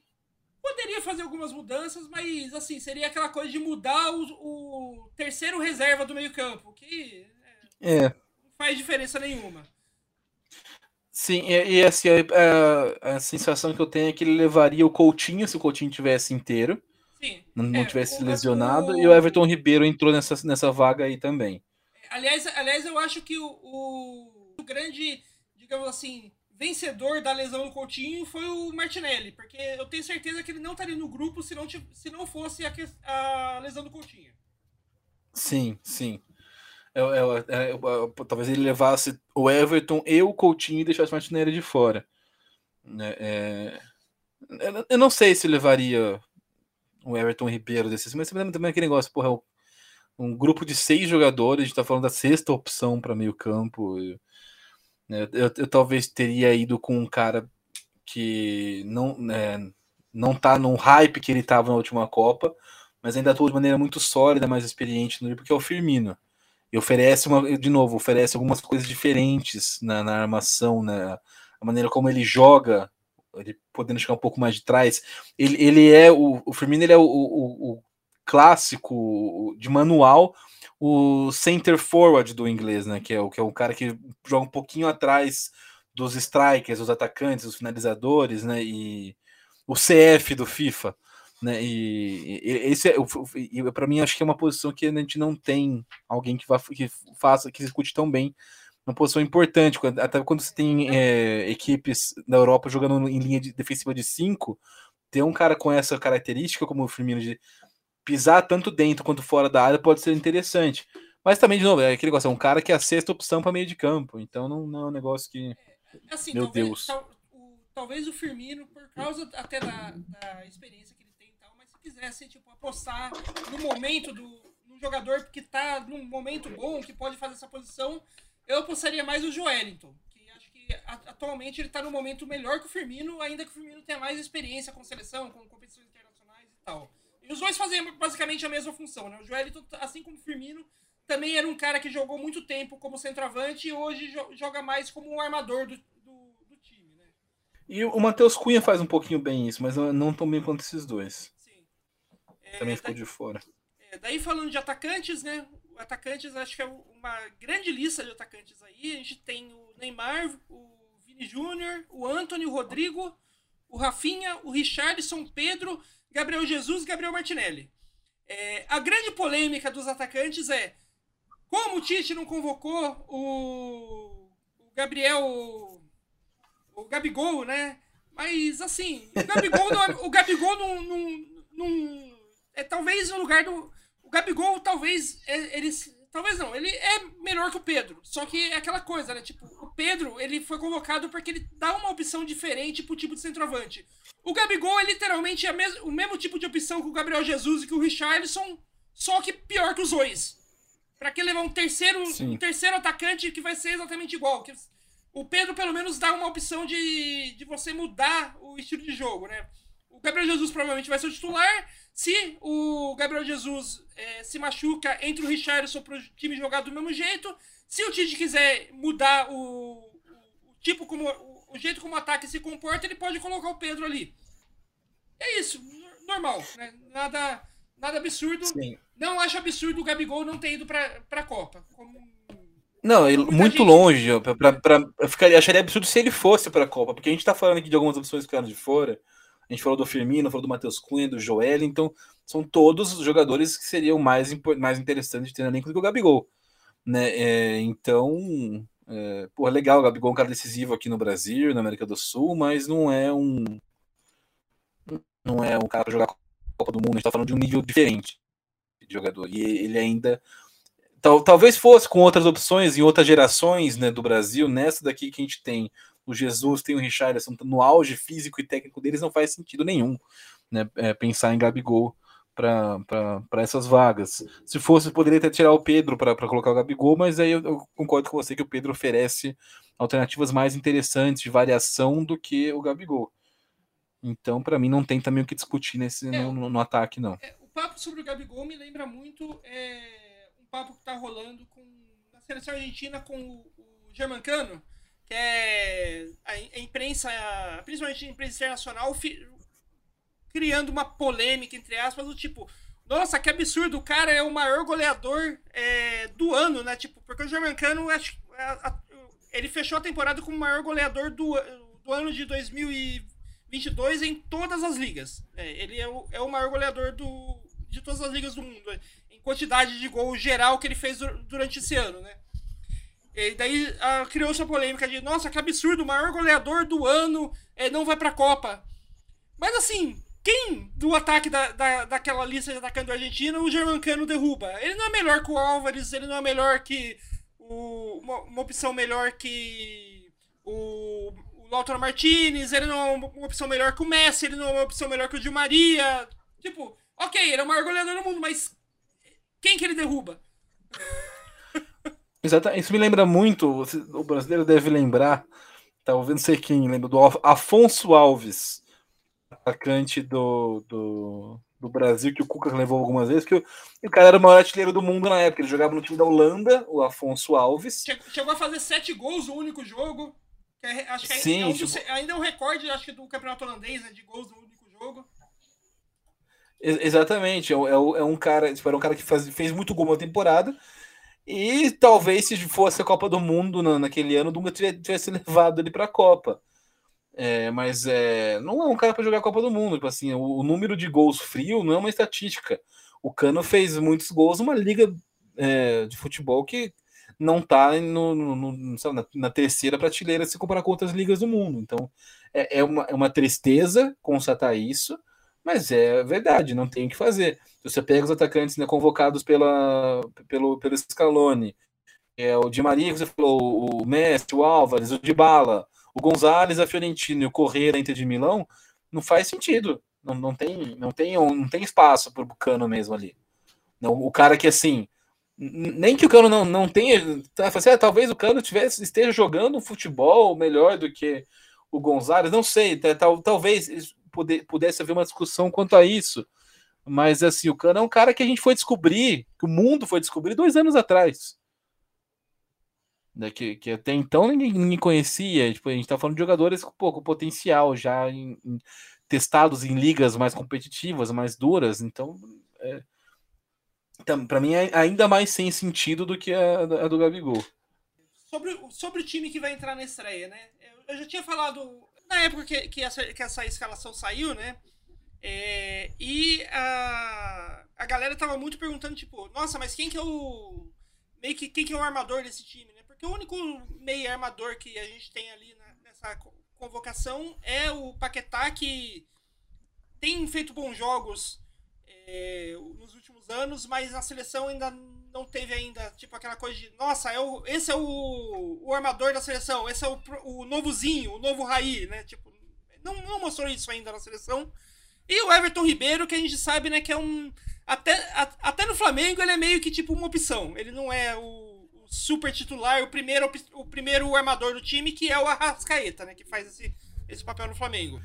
Poderia fazer algumas mudanças, mas assim, seria aquela coisa de mudar o, o terceiro reserva do meio-campo, que é, é. não faz diferença nenhuma. Sim, e, e assim, a, a, sensação que eu tenho é que ele levaria o Coutinho se o Coutinho tivesse inteiro. Sim. Não, é, tivesse o, lesionado. O... E o Everton Ribeiro entrou nessa, nessa vaga aí também. Aliás, aliás eu acho que o, o grande, digamos assim, vencedor da lesão do Coutinho foi o Martinelli. Porque eu tenho certeza que ele não estaria no grupo se não, se não fosse a, a lesão do Coutinho. Sim, sim. Eu, eu, eu, talvez ele levasse o Everton e o Coutinho e deixasse o Martinelli de fora. É, é, eu não sei se levaria o Everton Ribeiro desses, mas também aquele negócio, porra, um grupo de seis jogadores, a gente tá falando da sexta opção para meio campo. Eu, eu, talvez teria ido com um cara que não, né, não tá no hype que ele estava na última Copa, mas ainda atua de maneira muito sólida, mais experiente no porque é o Firmino. E oferece uma, de novo, oferece algumas coisas diferentes na, na armação, na a maneira como ele joga, ele podendo chegar um pouco mais de trás. Ele, ele é o, o Firmino, ele é o, o, o clássico de manual, o center forward do inglês, né? Que é o que é um cara que joga um pouquinho atrás dos strikers, dos atacantes, dos finalizadores, né? E o CF do FIFA, né? E, e esse é, para mim acho que é uma posição que a gente não tem alguém que, vá, que faça, que execute tão bem. Uma posição importante, até quando você tem é, equipes da Europa jogando em linha de, defensiva de 5, ter um cara com essa característica, como o Firmino, de pisar tanto dentro quanto fora da área, pode ser interessante. Mas também, de novo, é aquele negócio, é um cara que é a sexta opção para meio de campo, então não, não é um negócio que. É, assim, Meu talvez, Deus. Tal, o, talvez o Firmino, por causa até da, da experiência que ele tem e tal, mas se quisesse tipo, apostar no momento do no jogador que tá num momento bom, que pode fazer essa posição, eu apostaria mais o Joelinton. Que acho que a, atualmente ele tá no momento melhor que o Firmino, ainda que o Firmino tenha mais experiência com seleção, com competições internacionais e tal. E os dois fazem basicamente a mesma função, né? O Joelinton, assim como o Firmino, também era um cara que jogou muito tempo como centroavante e hoje joga mais como um armador do, do, do time, né? E o Matheus Cunha faz um pouquinho bem isso, mas não tão bem quanto esses dois. Sim. É, também ficou de fora. É, daí falando de atacantes, né? Atacantes, acho que é uma grande lista de atacantes aí. A gente tem o Neymar, o Vini Júnior, o Anthony, o Rodrigo, o Rafinha, o Richardson, Pedro, Gabriel Jesus e Gabriel Martinelli. É, a grande polêmica dos atacantes é como o Tite não convocou o, o Gabriel. O Gabigol, né? Mas assim, o Gabigol não, é, o Gabigol não, não, não, é talvez no lugar do o Gabigol talvez é, ele talvez não, ele é melhor que o Pedro. Só que é aquela coisa, né? Tipo, o Pedro, ele foi convocado porque ele dá uma opção diferente pro tipo de centroavante. O Gabigol é literalmente mes o mesmo tipo de opção que o Gabriel Jesus e que o Richarlison, só que pior que os dois. Pra que levar um terceiro, um terceiro atacante que vai ser exatamente igual? Que o Pedro, pelo menos, dá uma opção de, de você mudar o estilo de jogo, né? O Gabriel Jesus provavelmente vai ser o titular. Se o Gabriel Jesus é, se machuca, entra o Richardson pro time jogar do mesmo jeito. Se o Tite quiser mudar o, o, o tipo como o, o, jeito como o ataque se comporta, ele pode colocar o Pedro ali. É isso, normal, né? Nada, nada absurdo. Sim. Não acho absurdo o Gabigol não ter ido pra, pra Copa. Como... Não, ele, muito gente... longe. Pra, pra, pra, eu ficaria, acharia absurdo se ele fosse pra Copa, porque a gente tá falando aqui de algumas opções que ficaram de fora. A gente falou do Firmino, falou do Matheus Cunha, do Joel, então são todos os jogadores que seriam mais, mais interessantes de ter no elenco do que o Gabigol. Né? É, então, é, pô, legal, o Gabigol é um cara decisivo aqui no Brasil, na América do Sul, mas não é um. Não é um cara para jogar Copa do Mundo, a gente tá falando de um nível diferente de jogador. E ele ainda. Tal, talvez fosse com outras opções em outras gerações né, do Brasil, nessa daqui que a gente tem o Jesus, tem o Richardson no auge físico e técnico deles, não faz sentido nenhum né, é, pensar em Gabigol para essas vagas. Se fosse, poderia até tirar o Pedro para colocar o Gabigol, mas aí eu, eu, concordo com você que o Pedro oferece alternativas mais interessantes de variação do que o Gabigol. Então, para mim, não tem também o que discutir nesse, é, no, no, ataque, não. É, papo sobre o Gabigol me lembra muito é, um papo que tá rolando com na seleção argentina com o, o Germancano, que é a, imprensa, principalmente a imprensa internacional, fi, criando uma polêmica, entre aspas, do tipo, nossa, que absurdo, o cara é o maior goleador é, do ano, né? Tipo, porque o Germancano, acho, ele fechou a temporada como o maior goleador do, do ano de 2022 em todas as ligas. É, ele é o, é o maior goleador do, de todas as ligas do mundo, em quantidade de gol geral que ele fez durante esse ano, né? E daí criou-se a polêmica de, nossa, que absurdo, o maior goleador do ano é, não vai pra Copa. Mas assim, quem do ataque da, da, daquela lista de atacante Argentina o Germancano derruba? Ele não é melhor que o Álvares, ele não é melhor que o, uma, uma opção melhor que o, o Lautaro Martinez, ele não é uma opção melhor que o Messi, ele não é uma opção melhor que o Di Maria. Tipo, Ok, ele é o maior goleador do mundo, mas quem que ele derruba? Exato, isso me lembra muito, o brasileiro deve lembrar, talvez não sei quem lembra, do Afonso Alves, atacante do, do, do, Brasil, que o Cuca levou algumas vezes, que o, o cara era o maior artilheiro do mundo na época. Ele jogava no time da Holanda, o Afonso Alves. Chegou a fazer sete gols no único jogo. É, acho que Sim, é um tipo... ainda é um recorde, acho que do campeonato holandês, né, de gols no único jogo. Exatamente, é, é, um cara, tipo, era um cara que faz, fez muito gol na temporada. E talvez se fosse a Copa do Mundo na, naquele ano, o Dunga tivesse levado ele para a Copa. É, mas é, não é um cara para jogar a Copa do Mundo. Tipo assim, o, o, número de gols frio não é uma estatística. O Cano fez muitos gols numa liga é, de futebol que não está no, no, no, na, na, terceira prateleira se comparar com outras ligas do mundo. Então é, é, uma, é uma tristeza constatar isso, mas é verdade, não tem o que fazer. Você pega os atacantes né, convocados pela, pelo, pelo Scaloni, é o Di Maria, você falou, o Messi, o Álvares, o Dybala, o Gonzalez, a Fiorentina e o Correia Inter de Milão, não faz sentido. Não, não, tem, não, tem, não tem espaço para o Cano mesmo ali. Não, o cara que assim, nem que o Cano não, não tenha. Tá, assim, ah, talvez o Cano tivesse, esteja jogando um futebol melhor do que o Gonzalez, não sei, tal, talvez pudesse haver uma discussão quanto a isso. Mas assim, o Cano é um cara que a gente foi descobrir, que o mundo foi descobrir dois anos atrás. Né, que, que até então ninguém, ninguém conhecia. Tipo, a gente tá falando de jogadores com pouco potencial, já em, em, testados em ligas mais competitivas, mais duras. Então, é, então para mim é ainda mais sem sentido do que a, a, do Gabigol. Sobre, sobre o time que vai entrar na estreia, né? Eu já tinha falado na época que, que, essa, que essa escalação saiu, né? É, e a, a galera tava muito perguntando, tipo, nossa, mas quem que é o. Meio que quem que é o armador desse time, né? Porque o único meio armador que a gente tem ali na, nessa convocação é o Paquetá, que tem feito bons jogos é, nos últimos anos, mas na seleção ainda não teve ainda, tipo, aquela coisa de, nossa, é o, esse é o, o armador da seleção, esse é o, o novozinho, o novo Raí, né? Tipo, não, não mostrou isso ainda na seleção. E o Everton Ribeiro, que a gente sabe, né, que é um. Até, a, até no Flamengo ele é meio que tipo uma opção. Ele não é o super titular, o primeiro, o primeiro armador do time, que é o Arrascaeta, né? Que faz esse, esse papel no Flamengo.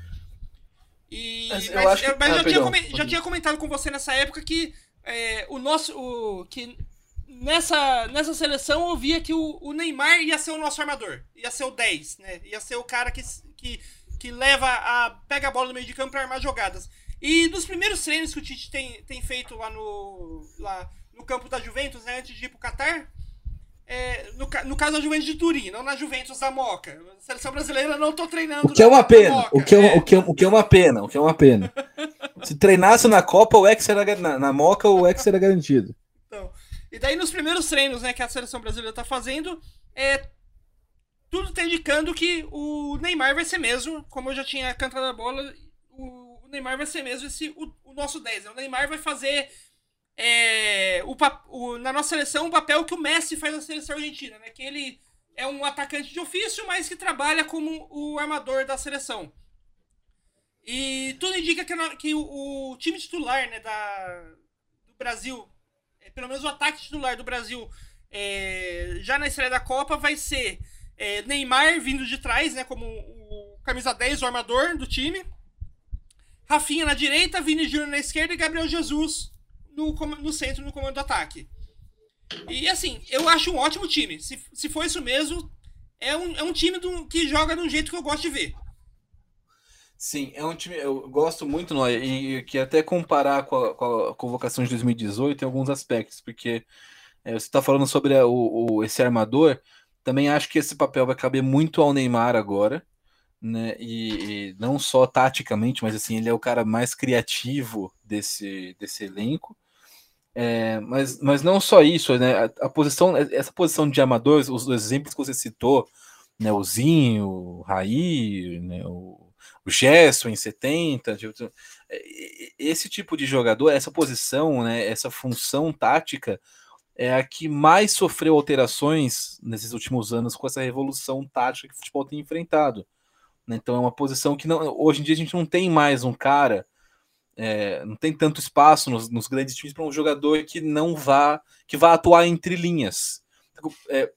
E, mas, mas, mas ah, já, tinha, já tinha comentado com você nessa época que é, o nosso. O, que nessa, nessa seleção eu via que o, o, Neymar ia ser o nosso armador. Ia ser o 10, né? Ia ser o cara que, que, que leva a. pega a bola no meio de campo para armar jogadas. E nos primeiros treinos que o Tite tem, tem feito lá no, lá no campo da Juventus, né, antes de ir pro Qatar, é, no, no, caso da Juventus de Turim, não na Juventus da Moca. A seleção brasileira não tô treinando. O que é uma pena. O que é, é. O, que é, o que é uma pena. O que é uma pena. Se treinasse na Copa, o ex era na, na Moca, o ex era garantido. Então, e daí nos primeiros treinos, né, que a seleção brasileira tá fazendo, é tudo tá indicando que o Neymar vai ser mesmo, como eu já tinha cantado a bola, o, Neymar vai ser mesmo esse o, o nosso 10. Né? O Neymar vai fazer é, o, o, na nossa seleção o papel que o Messi faz na seleção argentina, né? Que ele é um atacante de ofício, mas que trabalha como o armador da seleção. E tudo indica que, que o, o, time titular né, da, do Brasil, pelo menos o ataque titular do Brasil, é, já na estreia da Copa, vai ser é, Neymar vindo de trás, né, como o camisa 10, o armador do time. Rafinha na direita, Vini Júnior na esquerda e Gabriel Jesus no, no centro, no comando do ataque. E assim, eu acho um ótimo time. Se, se for isso mesmo, é um, é um time do, que joga de um jeito que eu gosto de ver. Sim, é um time. Eu gosto muito, Noia, e que até comparar com a, com a, convocação de 2018 em alguns aspectos, porque é, você está falando sobre a, o, o, esse armador. Também acho que esse papel vai caber muito ao Neymar agora, né? E, e não só taticamente, mas assim, ele é o cara mais criativo desse, desse elenco. É, mas, mas não só isso, né? A, posição, essa posição de amadores, os, os, exemplos que você citou, né? O Zinho, o Raí, né? o, o Gesso em 70, tipo, é, esse tipo de jogador, essa posição, né? Essa função tática é a que mais sofreu alterações nesses últimos anos com essa revolução tática que o futebol tem enfrentado. Né? Então é uma posição que não, hoje em dia a gente não tem mais um cara é, não tem tanto espaço nos, nos grandes times para um jogador que não vá que vá atuar entre linhas. É,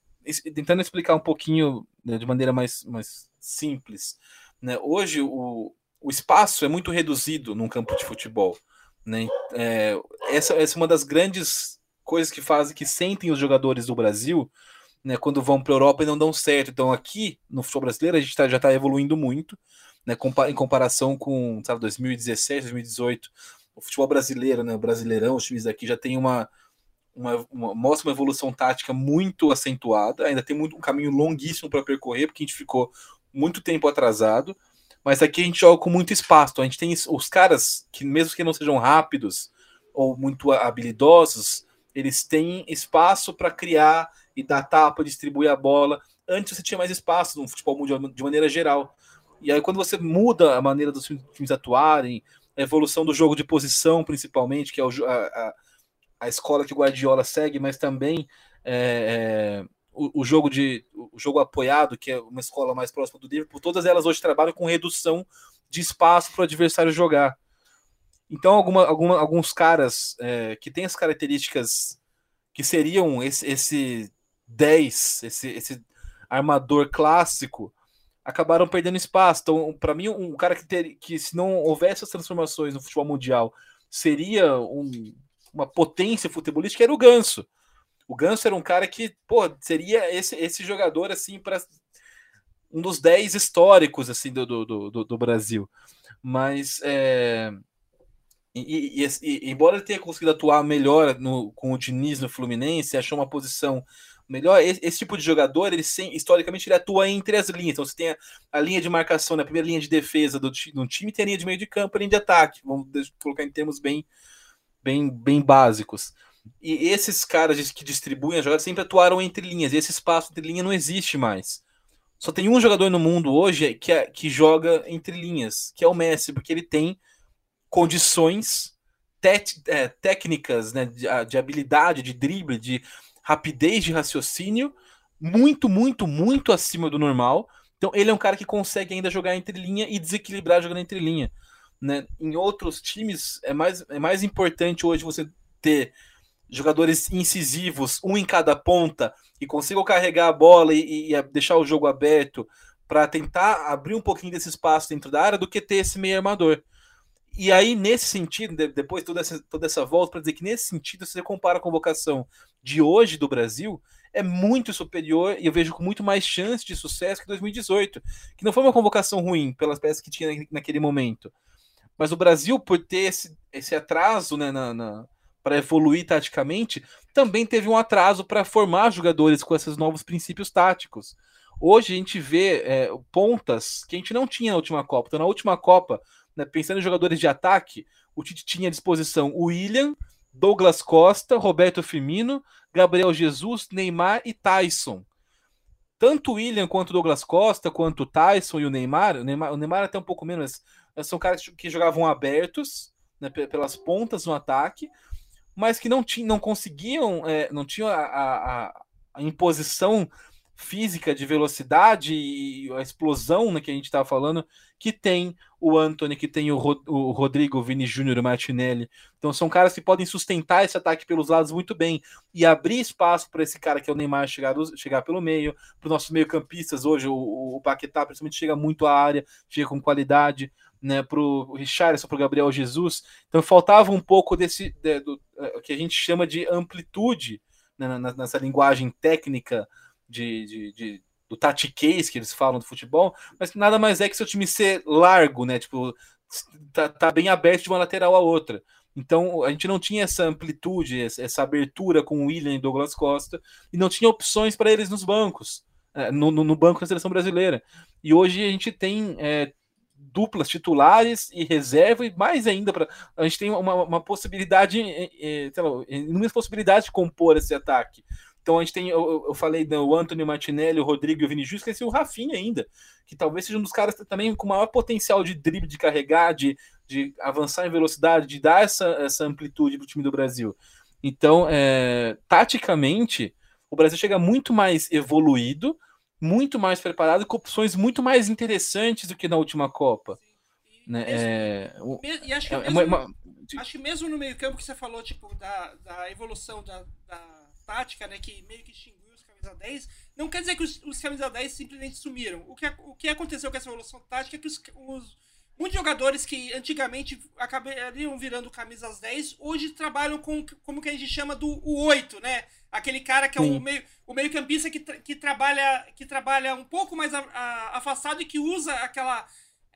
tentando explicar um pouquinho né, de maneira mais, mais simples. Né? Hoje o, o espaço é muito reduzido num campo de futebol. Né? É, essa, essa é uma das grandes coisas que fazem, que sentem os jogadores do Brasil né, quando vão para a Europa e não dão certo. Então, aqui no futebol brasileiro, a gente tá, já está evoluindo muito, né, em comparação com sabe, 2017, 2018. O futebol brasileiro, né, o Brasileirão, os times daqui já tem uma, uma, uma, mostra uma evolução tática muito acentuada. Ainda tem muito, um caminho longuíssimo para percorrer, porque a gente ficou muito tempo atrasado. Mas aqui a gente joga com muito espaço. A gente tem os caras que, mesmo que não sejam rápidos ou muito habilidosos, eles têm espaço para criar e dar tapa, distribuir a bola. Antes você tinha mais espaço no futebol mundial de maneira geral. E aí, quando você muda a maneira dos times atuarem, a evolução do jogo de posição, principalmente, que é a, a, a escola que o Guardiola segue, mas também é, é, o, o, jogo de o jogo apoiado, que é uma escola mais próxima do Liverpool, todas elas hoje trabalham com redução de espaço para o adversário jogar. Então, alguma, alguma, alguns caras é, que têm as características que seriam esse, esse 10, esse, esse armador clássico, acabaram perdendo espaço. Então, para mim, um cara que, ter, que, se não houvesse as transformações no futebol mundial, seria um, uma potência futebolística, era o Ganso. O Ganso era um cara que, pô, seria esse, esse jogador, assim, para um dos 10 históricos, assim, do, do, do, do Brasil. Mas, é, e, e, e, embora ele tenha conseguido atuar melhor no, com o Diniz no Fluminense, achou uma posição melhor, esse, esse tipo de jogador, ele sem, historicamente ele atua entre as linhas. Então você tem a, a linha de marcação, né, primeira linha de defesa do, do time, tem a linha de meio de campo, a linha de ataque. Vamos colocar em termos bem, bem, bem básicos. E esses caras que distribuem as jogadas sempre atuaram entre linhas, e esse espaço entre linha não existe mais. Só tem um jogador no mundo hoje que, é, que joga entre linhas, que é o Messi, porque ele tem condições é, técnicas né, de, de, habilidade, de drible, de rapidez de raciocínio, muito, muito, muito acima do normal. Então ele é um cara que consegue ainda jogar entre linha e desequilibrar jogando entre linha. Né? Em outros times é mais, é mais importante hoje você ter jogadores incisivos, um em cada ponta, que consigam carregar a bola e, e deixar o jogo aberto para tentar abrir um pouquinho desse espaço dentro da área do que ter esse meio armador. E aí, nesse sentido, depois toda essa, toda essa volta, para dizer que nesse sentido, se você compara a convocação de hoje do Brasil, é muito superior e eu vejo com muito mais chance de sucesso que 2018, que não foi uma convocação ruim pelas peças que tinha naquele momento. Mas o Brasil, por ter esse, esse atraso né, na, na para evoluir taticamente, também teve um atraso para formar jogadores com esses novos princípios táticos. Hoje a gente vê é, pontas que a gente não tinha na última Copa. Então, na última Copa, né, pensando em jogadores de ataque, o Tite tinha à disposição o William, Douglas Costa, Roberto Firmino, Gabriel Jesus, Neymar e Tyson. Tanto o William quanto o Douglas Costa, quanto o Tyson e o Neymar, o Neymar, o Neymar até um pouco menos, são caras que jogavam abertos né, pelas pontas no ataque, mas que não, tinham, não conseguiam, é, não tinham a, a, a imposição física de velocidade e a explosão né, que a gente estava falando, que tem o Anthony, que tem o, Rod o Rodrigo, o Vini Júnior, o Martinelli. Então são caras que podem sustentar esse ataque pelos lados muito bem e abrir espaço para esse cara que é o Neymar chegar, chegar pelo meio, para os nossos meio-campistas hoje, o, o Paquetá principalmente chega muito à área, chega com qualidade. Né, para o Richardson, para o Gabriel Jesus, então faltava um pouco desse de, do, é, que a gente chama de amplitude né, nessa linguagem técnica de, de, de do tatiquês que eles falam do futebol, mas nada mais é que seu time ser largo, né? Tipo, tá, tá bem aberto de uma lateral a outra. Então a gente não tinha essa amplitude, essa abertura com o William e Douglas Costa, e não tinha opções para eles nos bancos, é, no, no, banco da seleção brasileira. E hoje a gente tem é, duplas titulares e reserva, e mais ainda, pra, a gente tem uma, uma possibilidade, é, é, lá, inúmeras possibilidades de compor esse ataque. Então a gente tem, eu, eu falei do Anthony Martinelli, o Rodrigo e o Vinicius, esqueci o Rafinha ainda, que talvez seja um dos caras também com maior potencial de drible, de carregar, de, de avançar em velocidade, de dar essa, essa amplitude para o time do Brasil. Então, é, taticamente, o Brasil chega muito mais evoluído, muito mais preparado, com opções muito mais interessantes do que na última Copa. Né? É, e acho que, é mesmo, uma, uma... acho que mesmo no meio campo que você falou, tipo, da, da evolução da, da tática, né, que meio que extinguiu os camisa 10, não quer dizer que os, os camisa 10 simplesmente sumiram. O que, o que aconteceu com essa evolução tática é que os, os, muitos jogadores que antigamente acabariam virando camisas 10, hoje trabalham com como que a gente chama do o 8, né? Aquele cara que é o meio, o meio campista que, tra que, trabalha, que trabalha um pouco mais a, a, afastado e que usa aquela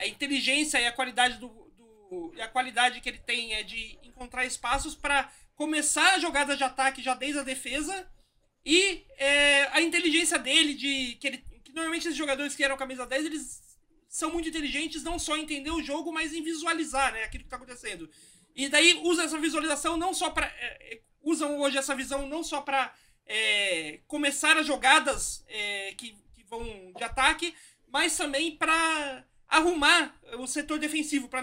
inteligência e a qualidade do, do, e a qualidade que ele tem é de encontrar espaços para começar a jogada de ataque já desde a defesa e é, a inteligência dele de que ele que normalmente esses jogadores que eram camisa 10 eles são muito inteligentes não só em entender o jogo mas em visualizar né aquilo que está acontecendo. E daí usa essa visualização não só para é, é, usam hoje essa visão não só para é, começar as jogadas é, que, que vão de ataque mas também para arrumar o setor defensivo para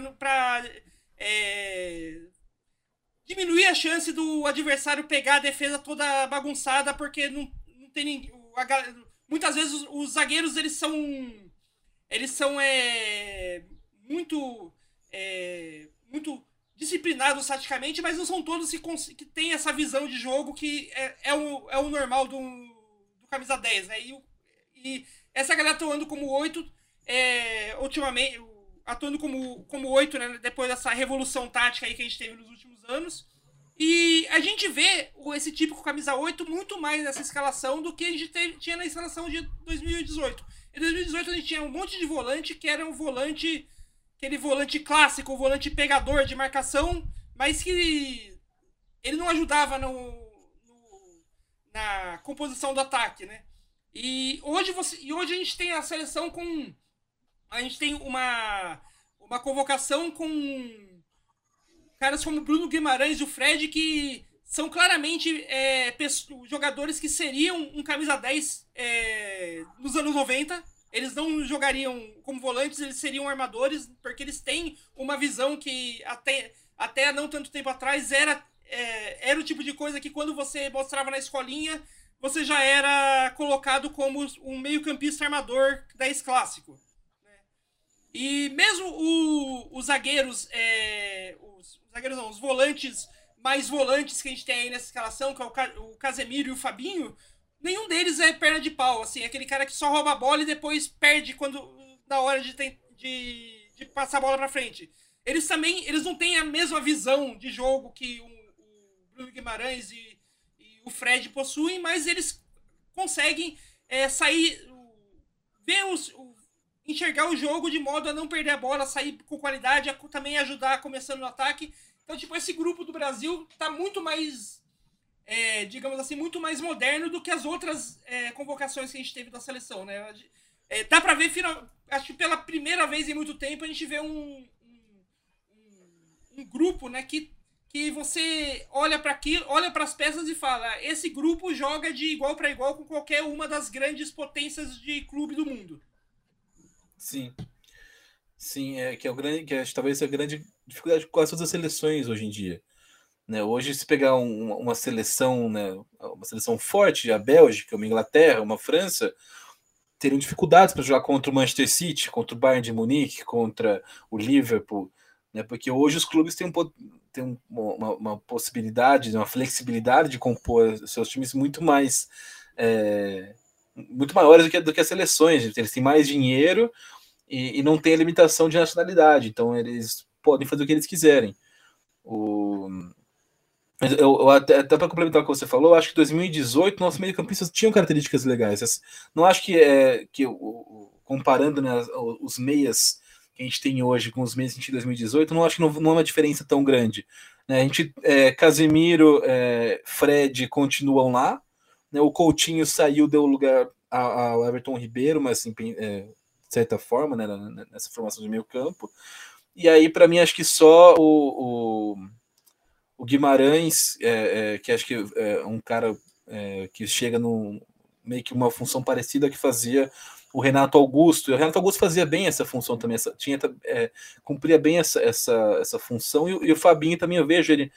é, diminuir a chance do adversário pegar a defesa toda bagunçada porque não, não tem ninguém. Muitas vezes os, os, zagueiros eles são eles são é, muito é, muito disciplinados taticamente, mas não são todos que, que têm essa visão de jogo que é, é, o, é o normal do, do camisa 10, né? E, e essa galera atuando como 8 é, ultimamente, atuando como, como 8, né, depois dessa revolução tática aí que a gente teve nos últimos anos. E a gente vê esse típico camisa 8 muito mais nessa escalação do que a gente teve, tinha na escalação de 2018. Em 2018 a gente tinha um monte de volante que era um volante, aquele volante clássico, o volante pegador de marcação, mas que ele não ajudava no, no na composição do ataque, né? E hoje, você, e hoje a gente tem a seleção com a gente tem uma, uma convocação com caras como Bruno Guimarães e o Fred que são claramente é, jogadores que seriam um camisa 10 é, nos anos 90. Eles não jogariam como volantes, eles seriam armadores, porque eles têm uma visão que até, até não tanto tempo atrás era, é, era o tipo de coisa que quando você mostrava na escolinha, você já era colocado como um meio-campista armador 10 clássico. E mesmo o, os zagueiros, é, os, os, zagueiros não, os volantes mais volantes que a gente tem aí nessa escalação, que é o, o Casemiro e o Fabinho, nenhum deles é perna de pau, assim, é aquele cara que só rouba a bola e depois perde quando na hora de, de, de passar a bola para frente. Eles também, eles não têm a mesma visão de jogo que o, o Bruno Guimarães e, e, o Fred possuem, mas eles conseguem é, sair, ver os, enxergar o jogo de modo a não perder a bola, sair com qualidade, a também ajudar começando no ataque. Então, tipo, esse grupo do Brasil tá muito mais, é, digamos assim, muito mais moderno do que as outras é, convocações que a gente teve da seleção, né? É, dá pra ver, final, acho que pela primeira vez em muito tempo, a gente vê um, um, um grupo, né, que, que você olha para aqui, olha para as peças e fala: esse grupo joga de igual para igual com qualquer uma das grandes potências de clube do mundo. Sim. Sim, é que é o grande, que é, talvez a grande dificuldade com quase todas as seleções hoje em dia. Né? Hoje, se pegar um, uma seleção, né, uma seleção forte, a Bélgica, uma Inglaterra, uma França, teriam dificuldades para jogar contra o Manchester City, contra o Bayern de Munique, contra o Liverpool, né? Porque hoje os clubes têm, um, têm uma, uma, possibilidade, uma flexibilidade de compor seus times muito mais é, muito maiores do que, do que as seleções. Eles têm mais dinheiro e, e não tem a limitação de nacionalidade, então eles podem fazer o que eles quiserem. O... Eu, eu, até, até para complementar o que você falou, acho que 2018 nossos meio-campistas tinham características legais. Não acho que é que comparando né, os meias que a gente tem hoje com os meias que a gente tem em 2018, não acho que não, não é uma diferença tão grande. Né? A gente, é, Casemiro, é, Fred continuam lá, né? O Coutinho saiu, deu lugar ao Everton Ribeiro, mas assim, é, de certa forma, né, nessa formação de meio campo. E aí, para mim, acho que só o, o, o Guimarães, é, é, que acho que é um cara é, que chega no meio que uma função parecida que fazia o Renato Augusto. E o Renato Augusto fazia bem essa função também, essa, tinha, é, cumpria bem essa, essa, essa função. E, e, o Fabinho também eu vejo ele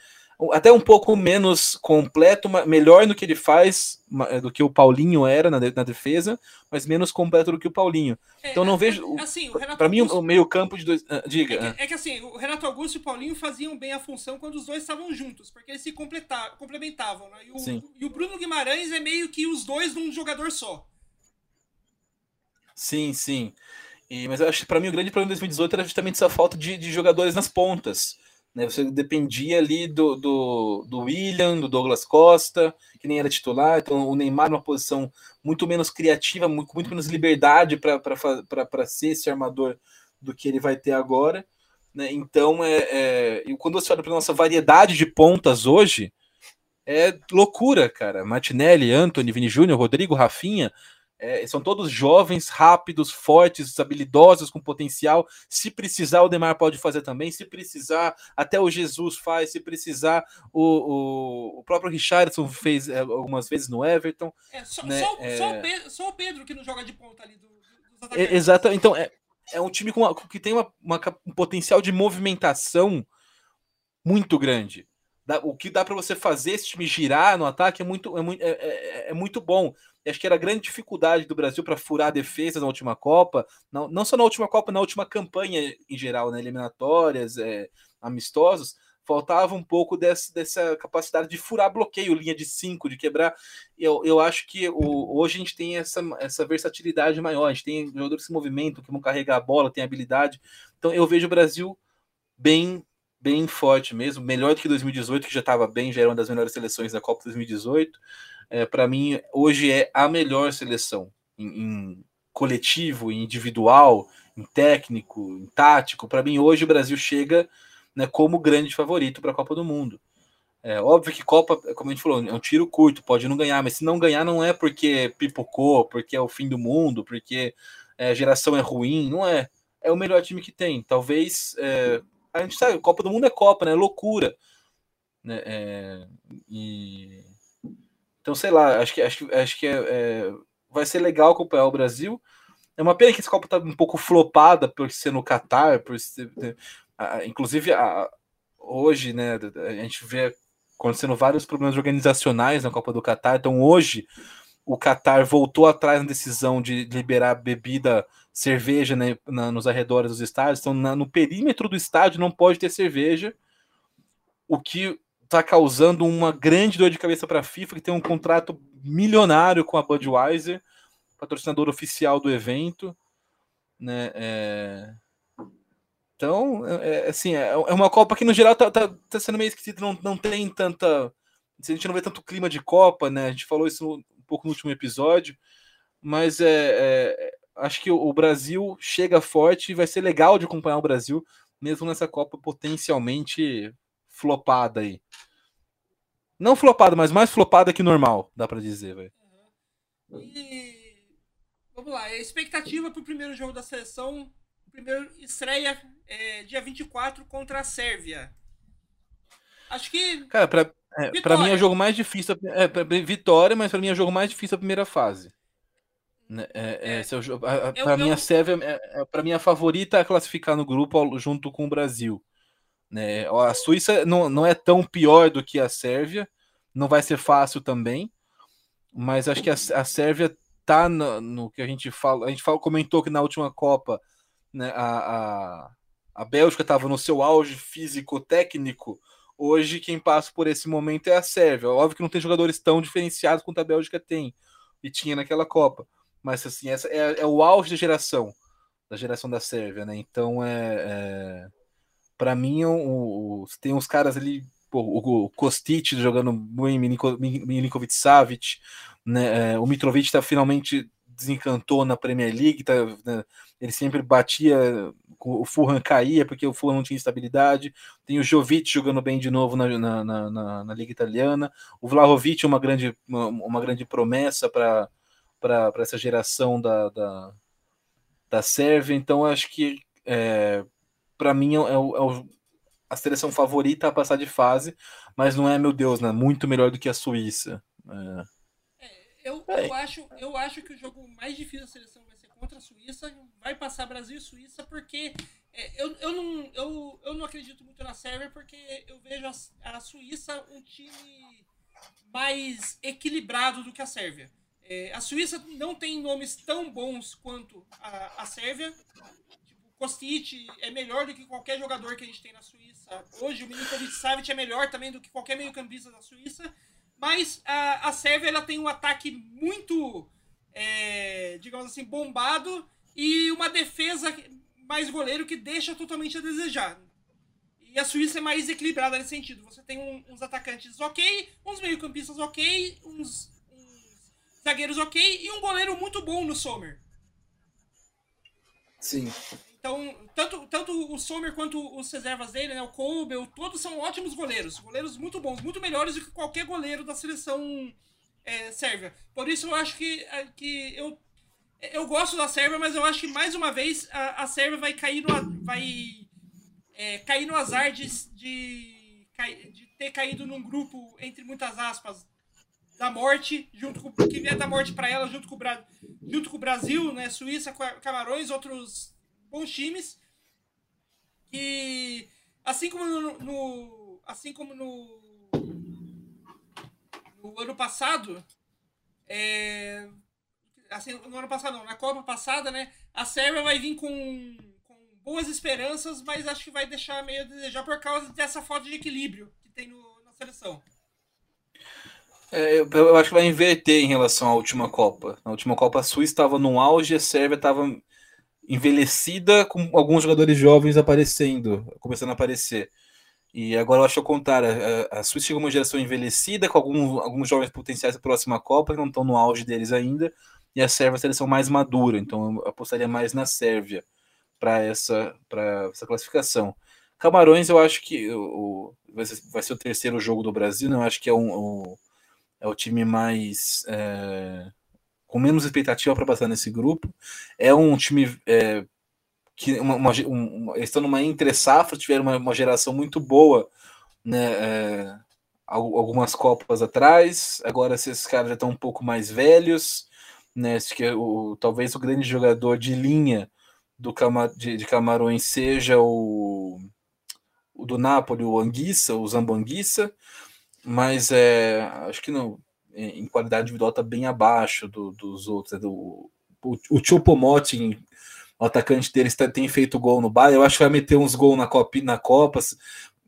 até um pouco menos completo, melhor no que ele faz é, do que o Paulinho era na, na defesa, mas menos completo do que o Paulinho. É, então não é, vejo. É, assim, para mim, o meio-campo de dois. Uh, diga. É que, é que, assim, o Renato Augusto e o Paulinho faziam bem a função quando os dois estavam juntos, porque eles se complementavam. Né? E, o, e o Bruno Guimarães é meio que os dois num jogador só. Sim, sim. E, mas eu acho que para mim o grande problema de 2018 era justamente essa falta de, de jogadores nas pontas. Né? Você dependia ali do, do, do William, do Douglas Costa, que nem era titular, então o Neymar numa posição muito menos criativa, muito, muito menos liberdade para ser esse armador do que ele vai ter agora. Né? Então, é, é, quando você olha para nossa variedade de pontas hoje, é loucura, cara. Martinelli, Anthony, Vini Júnior, Rodrigo, Rafinha, é, são todos jovens, rápidos, fortes, habilidosos, com potencial. Se precisar, o Demar pode fazer também. Se precisar, até o Jesus faz. Se precisar, o, o, o próprio Richardson fez é, algumas vezes no Everton. É, só, né? só, é... Só, o Pedro, só, o Pedro, que não joga de ponta ali do, é, Exato. Então, é, é um time com uma, que tem uma, uma, um potencial de movimentação muito grande. O que dá para você fazer esse time girar no ataque é muito, é muito, é, é, é muito bom acho que era a grande dificuldade do Brasil para furar a defesa na última Copa, não, não só na última Copa, na última campanha em geral, né, eliminatórias, é, amistosos, faltava um pouco dessa, dessa capacidade de furar bloqueio, linha de cinco, de quebrar. Eu, eu acho que o, hoje a gente tem essa, essa versatilidade maior, a gente tem jogadores que se movimentam, que vão carregar a bola, tem habilidade. Então eu vejo o Brasil bem bem forte mesmo, melhor do que 2018, que já estava bem, já era uma das melhores seleções da Copa 2018 é, para mim, hoje é a melhor seleção em, em, coletivo, em individual, em técnico, em tático. Para mim, hoje o Brasil chega né, como grande favorito para a Copa do Mundo. É óbvio que Copa, como a gente falou, é um tiro curto, pode não ganhar, mas se não ganhar não é porque pipocou, porque é o fim do mundo, porque é, a geração é ruim, não é. É o melhor time que tem. Talvez é, a gente sabe, Copa do Mundo é Copa, né? É loucura. Né? É, e então, sei lá, acho que, acho, acho que é, é, vai ser legal acompanhar o Brasil. É uma pena que essa Copa tá um pouco flopada por ser no Catar, por ser, né, inclusive a, hoje, né, a gente vê acontecendo vários problemas organizacionais na Copa do Catar. Então, hoje, o Catar voltou atrás na decisão de liberar bebida, cerveja né, na, nos arredores dos estádios. Então, na, no perímetro do estádio não pode ter cerveja, o que está causando uma grande dor de cabeça para a FIFA, que tem um contrato milionário com a Budweiser, patrocinador oficial do evento. Né? É... Então, é, é assim, é, é uma Copa que no geral tá, tá, tá sendo meio esquisita, não, não tem tanta. A gente não vê tanto clima de Copa, né? A gente falou isso um pouco no último episódio, mas é, é acho que o Brasil chega forte e vai ser legal de acompanhar o Brasil, mesmo nessa Copa potencialmente flopada aí. Não flopada, mas mais flopada que normal, dá para dizer, velho. Uhum. E vamos lá, expectativa pro primeiro jogo da seleção, primeiro estreia é, dia 24 contra a Sérvia. Acho que Cara, para é, pra mim é o jogo mais difícil. É, pra, vitória, mas para mim é o jogo mais difícil a primeira fase. É, é, é, pra mim, a Sérvia, é, é, pra mim, a favorita a classificar no grupo junto com o Brasil. Né? A Suíça não, não é tão pior do que a Sérvia, não vai ser fácil também, mas acho que a, a Sérvia tá no, no, que a gente fala. A gente fala, comentou que na última Copa né, a, a, a Bélgica estava no seu auge físico-técnico. Hoje, quem passa por esse momento é a Sérvia. Óbvio que não tem jogadores tão diferenciados quanto a Bélgica tem e tinha naquela Copa. Mas assim, essa é, é o auge da geração, da geração da Sérvia, né? Então é, é para mim, o, o, tem uns caras ali, pô, o, Kostic jogando bem, Milinkovic Savic, né, é, o Mitrovic tá, finalmente desencantou na Premier League, tá, né, ele sempre batia, o Fulham caía porque o Fulham não tinha estabilidade, tem o Jovic jogando bem de novo na, na, na, na Liga Italiana, o Vlahovic é uma grande, uma, uma grande promessa para essa geração da, da, da Sérvia, então acho que é, para mim é, o, é o, a seleção favorita a passar de fase, mas não é, meu Deus, né? Muito melhor do que a Suíça. É. é eu, é. eu, acho, eu acho que o jogo mais difícil da seleção vai ser contra a Suíça, vai passar Brasil e Suíça, porque é, eu, eu, não, eu, eu não acredito muito na Sérvia, porque eu vejo a, a Suíça um time mais equilibrado do que a Sérvia. É, a Suíça não tem nomes tão bons quanto a, a Sérvia, Kostic é melhor do que qualquer jogador que a gente tem na Suíça. Hoje o Milinkovic Savic é melhor também do que qualquer meio-campista da Suíça. Mas a, a Sérvia ela tem um ataque muito, é, digamos assim, bombado. e uma defesa mais goleiro que deixa totalmente a desejar. E a Suíça é mais equilibrada nesse sentido. Você tem um, uns atacantes ok, uns meio-campistas ok, uns, uns, zagueiros ok e um goleiro muito bom no Sommer. Sim. Então, tanto, tanto o Sommer quanto os reservas dele, né, o Colbel, todos são ótimos goleiros. Goleiros muito bons, muito melhores do que qualquer goleiro da seleção é, sérvia. Por isso eu acho que, é, que eu, eu gosto da Sérvia, mas eu acho que mais uma vez a, a Sérvia vai cair no, vai, é, cair no azar de, de, de ter caído num grupo, entre muitas aspas, da morte, junto com que vier da morte para ela, junto com, o, junto com o Brasil, né, Suíça, Camarões, outros bons times. Que assim como no, no assim como no, no ano passado, é, assim, no ano passado não, na Copa passada, né, a Sérvia vai vir com, com boas esperanças, mas acho que vai deixar meio a desejar por causa dessa falta de equilíbrio que tem no, na seleção. É, eu, acho que vai inverter em relação à última Copa. Na última Copa, a Suíça estava no auge a Sérvia estava envelhecida, com alguns jogadores jovens aparecendo, começando a aparecer. E agora eu acho o contrário. A, a Suíça chegou uma geração envelhecida, com alguns, alguns jovens potenciais da próxima Copa, que não estão no auge deles ainda, e a Sérvia é a seleção mais madura, então eu apostaria mais na Sérvia para essa, essa classificação. Camarões, eu acho que o, vai, ser, vai ser o terceiro jogo do Brasil, né? eu acho que é, um, o, é o time mais. É, com menos expectativa para passar nesse grupo. É um time é, que uma, uma, um, estão numa entre safra, tiveram uma, uma, geração muito boa, né? É, algumas copas atrás. Agora esses caras já estão um pouco mais velhos, né? Acho que o, talvez o grande jogador de linha do Cama, de, de Camarões seja o, o do Napoli, o Anguissa, o Zambanguissa, mas é, acho que não em qualidade individual está bem abaixo do, dos outros. Né? Do, o, o Chupomoting, o atacante deles, tá, tem feito gol no Bayern. Eu acho que vai meter uns gols na Copa. Na Copa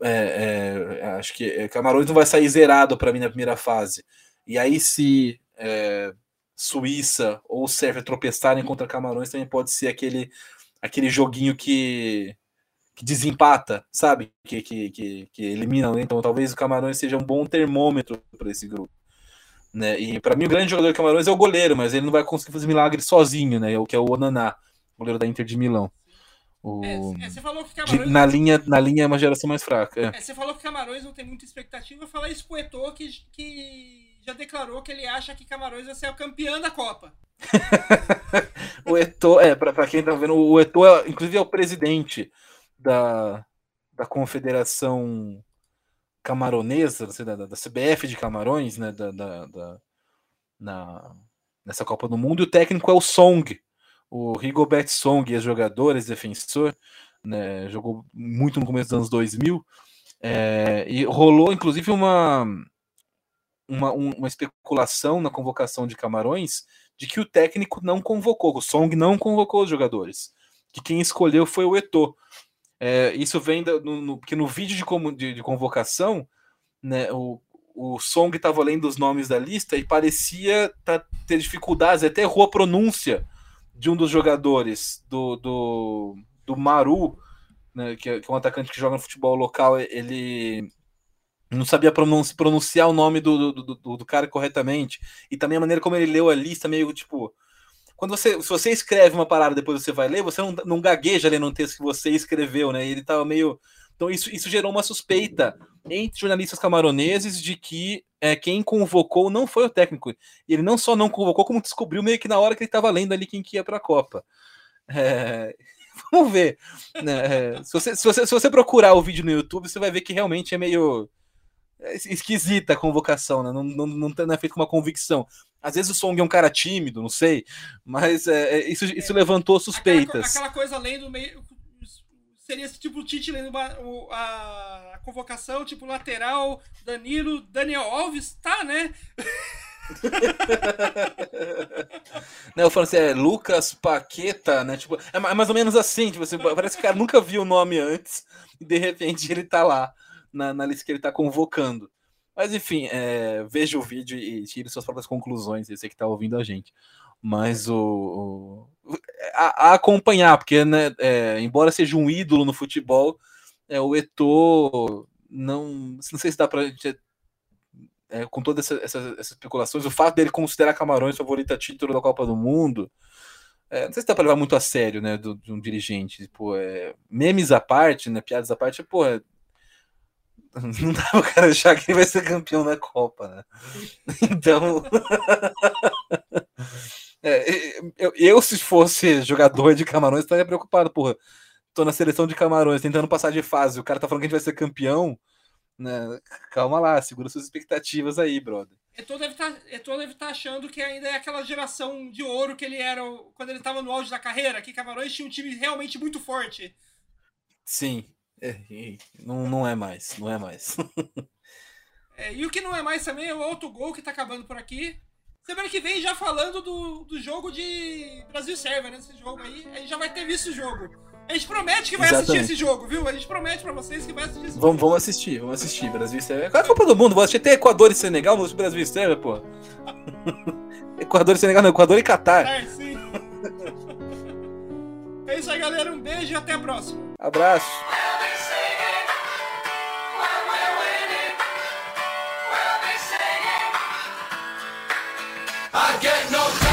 é, é, acho que é, Camarões não vai sair zerado para mim na primeira fase. E aí, se é, Suíça ou Sérvia tropeçarem contra Camarões, também pode ser aquele, aquele joguinho que, que desempata, sabe? Que, que, que, que elimina. Então, talvez o Camarões seja um bom termômetro para esse grupo. Né? E para mim o grande jogador do Camarões é o goleiro, mas ele não vai conseguir fazer milagre sozinho, né? O que é o Onaná, goleiro da Inter de Milão. O... É, é, você falou que Camarões... na linha na linha é uma geração mais fraca. É. é. você falou que Camarões não tem muita expectativa. Falar isso pro Eto'o que, que já declarou que ele acha que Camarões vai ser o campeão da Copa. o Eto'o, é, para quem tá vendo, o Eto'o, é, inclusive, é o presidente da, da Confederação camaronesa, da, da, CBF de Camarões, né, da, da, da, na, nessa Copa do Mundo, e o técnico é o Song, o Rigobert Song, ex-jogador, ex-defensor, né, jogou muito no começo dos anos 2000, é, e rolou inclusive uma, uma, uma especulação na convocação de Camarões de que o técnico não convocou, o Song não convocou os jogadores, que quem escolheu foi o Eto'o. É, isso vem no, no, porque no vídeo de, de, de convocação, né, o, o Song estava lendo os nomes da lista e parecia tá, ter dificuldades, até errou a pronúncia de um dos jogadores, do, do, do Maru, né, que, é, que, é, um atacante que joga no futebol local, ele não sabia pronunciar o nome do, do, do, do cara corretamente, e também a maneira como ele leu a lista, meio tipo quando você, se você escreve uma parada depois você vai ler, você não, não gagueja lendo um texto que você escreveu, né? Ele tava meio. Então isso, isso gerou uma suspeita entre jornalistas camaroneses de que é, quem convocou não foi o técnico. Ele não só não convocou, como descobriu meio que na hora que ele estava lendo ali quem que ia para a Copa. É, vamos ver. Né? É, se, você, se, você, se você procurar o vídeo no YouTube, você vai ver que realmente é meio esquisita a convocação, né? Não, não, não, não é feito com uma convicção. Às vezes o Song é um cara tímido, não sei, mas é, é isso, isso levantou suspeitas. Aquela, aquela coisa além do meio. Seria tipo o Tite lendo uma, a, a convocação, tipo lateral, Danilo, Daniel Alves, tá, né? Não, eu falo assim, é Lucas Paqueta, né? Tipo, é mais ou menos assim, tipo, assim, parece que o cara nunca viu o nome antes e de repente ele tá lá na, na lista que ele tá convocando. Mas enfim, é, veja o vídeo e tire suas próprias conclusões, você que está ouvindo a gente. Mas o. o a, a, acompanhar, porque, né, é, embora seja um ídolo no futebol, é, o Eto'o não. Não sei se dá gente. É, com todas essa, essas, essas, especulações, o fato dele considerar Camarões favorito a título da Copa do Mundo, é, não sei se dá para levar muito a sério, né, do, de um dirigente. Pô, é, memes à parte, né, piadas à parte, pô, é, não dá o cara achar que ele vai ser campeão da Copa, né? Então. é, eu, eu, se fosse jogador de Camarões, estaria preocupado, porra. Tô na seleção de Camarões, tentando passar de fase. O cara tá falando que a gente vai ser campeão. Né? Calma lá, segura suas expectativas aí, brother. Eto'o deve tá, estar tá achando que ainda é aquela geração de ouro que ele era quando ele estava no auge da carreira, que Camarões tinha um time realmente muito forte. Sim, é, não, não é mais, não é mais. é, e o que não é mais também é o autogol que tá acabando por aqui. Semana que vem, já falando do, do jogo de Brasil Sérvia, né? Esse jogo aí, a gente já vai ter visto o jogo. A gente promete que vai Exatamente. assistir esse jogo, viu? A gente promete pra vocês que vai assistir esse vamos, jogo. Vamos assistir, vamos assistir. Brasil e Sérvia. Qual é a Copa do Mundo? Vou assistir até Equador e Senegal, vou assistir Brasil e Sérvia, pô. Equador e Senegal, não, Equador e Catar. É, sim. é isso aí, galera. Um beijo e até a próxima. Abraço. I get no